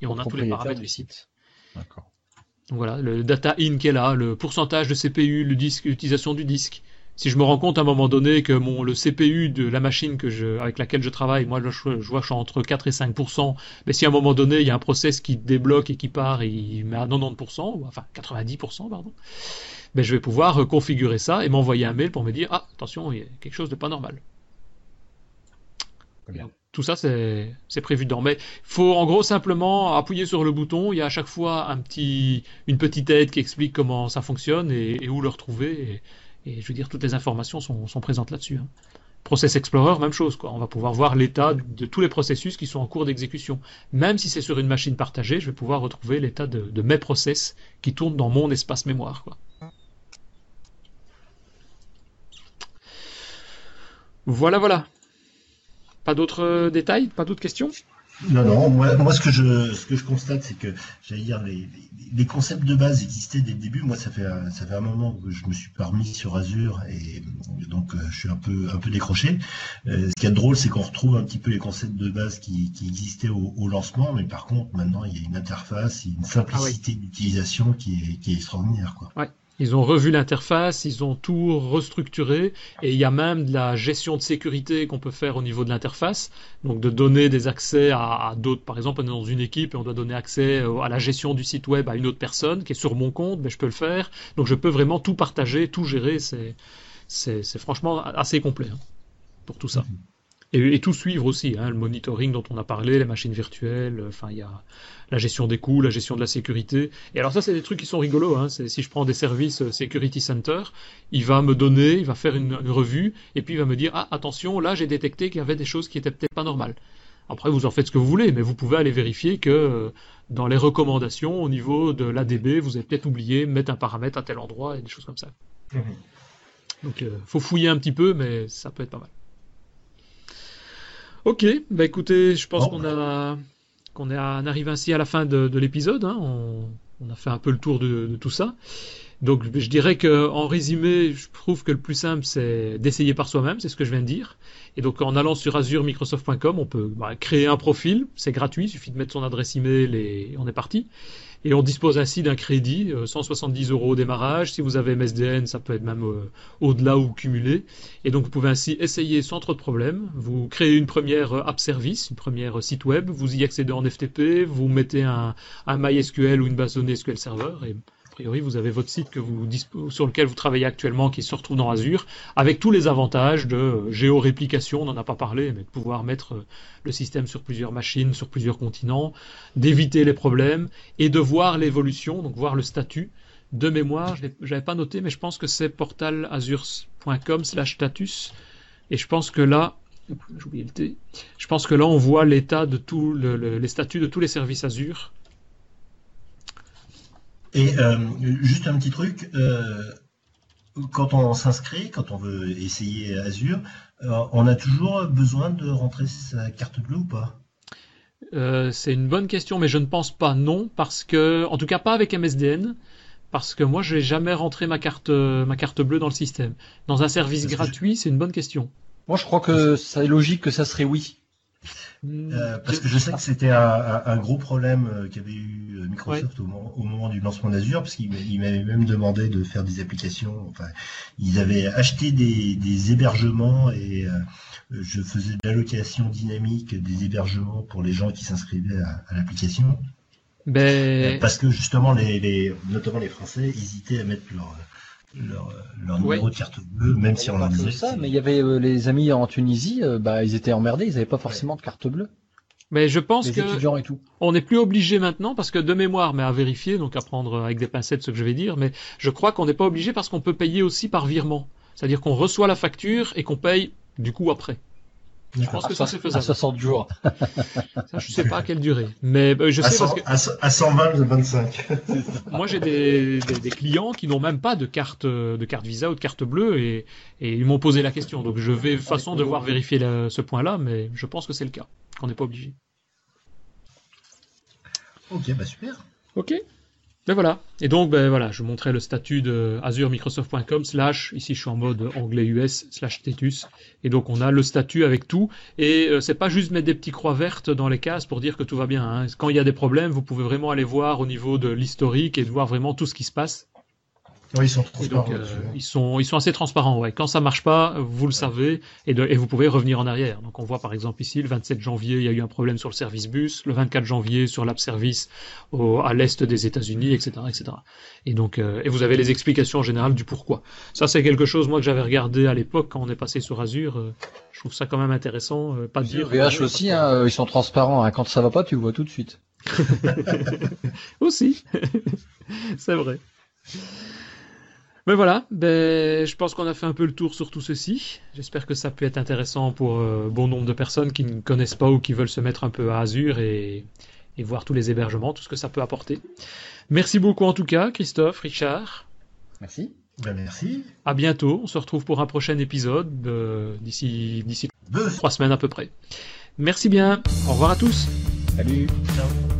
S1: et on a tous les paramètres du site. D'accord. Donc voilà, le data in qui est là, le pourcentage de CPU, le disque, l'utilisation du disque, si je me rends compte à un moment donné que mon le CPU de la machine que je avec laquelle je travaille, moi je, je vois que je suis entre 4 et 5% mais si à un moment donné il y a un process qui débloque et qui part et il met à 90 ou enfin 90 pardon, ben je vais pouvoir configurer ça et m'envoyer un mail pour me dire ah attention, il y a quelque chose de pas normal. Tout ça, c'est prévu dedans. Mais faut en gros simplement appuyer sur le bouton. Il y a à chaque fois un petit, une petite aide qui explique comment ça fonctionne et, où le retrouver. Et, et je veux dire, toutes les informations sont, présentes là-dessus. Hein. Process Explorer, même chose. Quoi. On va pouvoir voir l'état de tous les processus qui sont en cours d'exécution. Même si c'est sur une machine partagée, je vais pouvoir retrouver l'état de, mes process qui tournent dans mon espace mémoire. Quoi. Voilà, voilà. Pas d'autres détails? Pas d'autres questions?
S3: Non, non, moi, ce, que je, ce que je constate, c'est que, j'allais dire, les, concepts de base existaient dès le début. Moi, ça fait, un, ça fait un moment que je me suis parmi sur Azure et donc euh, je suis un peu, un peu décroché. Euh, ce qui est drôle, c'est qu'on retrouve un petit peu les concepts de base qui, qui existaient au, au, lancement, mais par contre, maintenant, il y a une interface, une simplicité ah d'utilisation qui est, qui est extraordinaire. Quoi.
S1: Ouais. Ils ont revu l'interface, ils ont tout restructuré et il y a même de la gestion de sécurité qu'on peut faire au niveau de l'interface. Donc de donner des accès à, d'autres. Par exemple, on est dans une équipe et on doit donner accès à la gestion du site web à une autre personne qui est sur mon compte, mais je peux le faire. Donc je peux vraiment tout partager, tout gérer. C'est, franchement assez complet hein, pour tout ça. Mhm. Et, tout suivre aussi, hein, le monitoring dont on a parlé, les machines virtuelles, enfin il y a la gestion des coûts, la gestion de la sécurité. Et alors ça c'est des trucs qui sont rigolos. Hein. Si je prends des services euh, Security Center, il va me donner, il va faire une, revue et puis il va me dire ah attention là j'ai détecté qu'il y avait des choses qui étaient peut-être pas normales. Après vous en faites ce que vous voulez, mais vous pouvez aller vérifier que euh, dans les recommandations au niveau de l'ADB vous avez peut-être oublié mettre un paramètre à tel endroit et des choses comme ça. Mmh. Donc il euh, faut fouiller un petit peu, mais ça peut être pas mal. Ok, bah écoutez, je pense qu'on a qu'on est arrive ainsi à la fin de, l'épisode. Hein. On, a fait un peu le tour de, tout ça. Donc je dirais que en résumé, je trouve que le plus simple c'est d'essayer par soi-même, c'est ce que je viens de dire. Et donc en allant sur azure-microsoft.com, on peut bah, créer un profil, c'est gratuit, il suffit de mettre son adresse email et on est parti. Et on dispose ainsi d'un crédit, 170 euh, euros au démarrage. Si vous avez MSDN, ça peut être même euh, au-delà ou cumulé. Et donc vous pouvez ainsi essayer sans trop de problèmes. Vous créez une première euh, app service, une première site web, vous y accédez en FTP, vous mettez un, un MySQL ou une base de données SQL Server priori, vous avez votre site sur lequel vous travaillez actuellement qui se retrouve dans Azure, avec tous les avantages de géoréplication, on n'en a pas parlé, mais de pouvoir mettre euh, le système sur plusieurs machines, sur plusieurs continents, d'éviter les problèmes et de voir l'évolution, donc voir le statut. De mémoire, je n'avais pas noté, mais je pense que c'est portalazure.com slash status. Et je pense que là, j'ai oublié le T. Je pense que là, on voit l'état de tous les statuts de tous les services Azure
S3: et euh, juste un petit truc, euh, quand on s'inscrit, quand on veut essayer Azure, euh, on a toujours besoin de rentrer sa carte bleue ou pas?
S1: C'est une bonne question, mais je ne pense pas non, parce que, en tout cas pas avec MSDN, parce que moi je n'ai jamais rentré ma carte, ma carte bleue dans le système. Dans un service gratuit, c'est une bonne question.
S2: Moi je crois que c'est logique que ça serait oui.
S3: Hmm. Euh, parce que je sais que c'était un, gros problème euh, qu'avait eu euh, Microsoft au, moment, du lancement d'Azure, parce qu'il m'avait même demandé de faire des applications. Enfin, ils avaient acheté des, hébergements et je faisais de l'allocation dynamique des hébergements pour les gens qui s'inscrivaient à, l'application. Ben... Parce que justement, les, notamment les Français hésitaient à mettre leur leur, numéro de carte bleue, même si on leur disait.
S2: ça, mais il y avait euh, les amis en Tunisie, euh, bah ils étaient emmerdés, ils n'avaient pas forcément de carte bleue.
S1: Mais je pense que on n'est plus obligé maintenant parce que de mémoire, mais à vérifier, donc à prendre avec des pincettes ce que je vais dire, mais je crois qu'on n'est pas obligé parce qu'on peut payer aussi par virement, c'est-à-dire qu'on reçoit la facture et qu'on paye du coup après.
S2: Je pense que ça c'est faisable. À 60 jours.
S1: ça, je sais pas à quelle durée. Mais euh, je sais parce que...
S3: à, 120, 25.
S1: Moi, j'ai des, des, clients qui n'ont même pas de carte, de carte Visa ou de carte bleue et, et ils m'ont posé la question. Donc, je vais de façon devoir vérifier ce point-là, mais je pense que c'est le cas, qu'on n'est pas obligé.
S3: Ok, bah super.
S1: Ok. Ben voilà. Et donc, ben voilà, je montrais le statut de azuremicrosoft.com slash, ici je suis en mode anglais US, slash status. Et donc on a le statut avec tout. Et euh, c'est pas juste mettre des petits croix vertes dans les cases pour dire que tout va bien. Hein. Quand il y a des problèmes, vous pouvez vraiment aller voir au niveau de l'historique et de voir vraiment tout ce qui se passe.
S3: Oui, ils sont transparents.
S1: Euh, ils sont ils sont assez transparents. Ouais. Quand ça marche pas, vous le savez et, et vous pouvez revenir en arrière. Donc on voit par exemple ici le 27 janvier, il y a eu un problème sur le service bus. Le 24 janvier sur l'app service au, à l'est des États-Unis, etc., etc. Et donc euh, et vous avez les explications générales du pourquoi. Ça c'est quelque chose moi que j'avais regardé à l'époque quand on est passé sur Azure. Euh, je trouve ça quand même intéressant. pas dire.
S2: VH aussi, hein, ils sont transparents. Hein. Quand ça va pas, tu le vois tout de suite.
S1: aussi, c'est vrai. Mais voilà, ben, je pense qu'on a fait un peu le tour sur tout ceci. J'espère que ça peut être intéressant pour euh, bon nombre de personnes qui ne connaissent pas ou qui veulent se mettre un peu à Azure et, voir tous les hébergements, tout ce que ça peut apporter. Merci beaucoup en tout cas, Christophe, Richard.
S2: Merci.
S3: Ben, merci.
S1: À bientôt. On se retrouve pour un prochain épisode euh, d'ici d'ici trois semaines à peu près. Merci bien. Au revoir à tous.
S2: Salut. Ciao.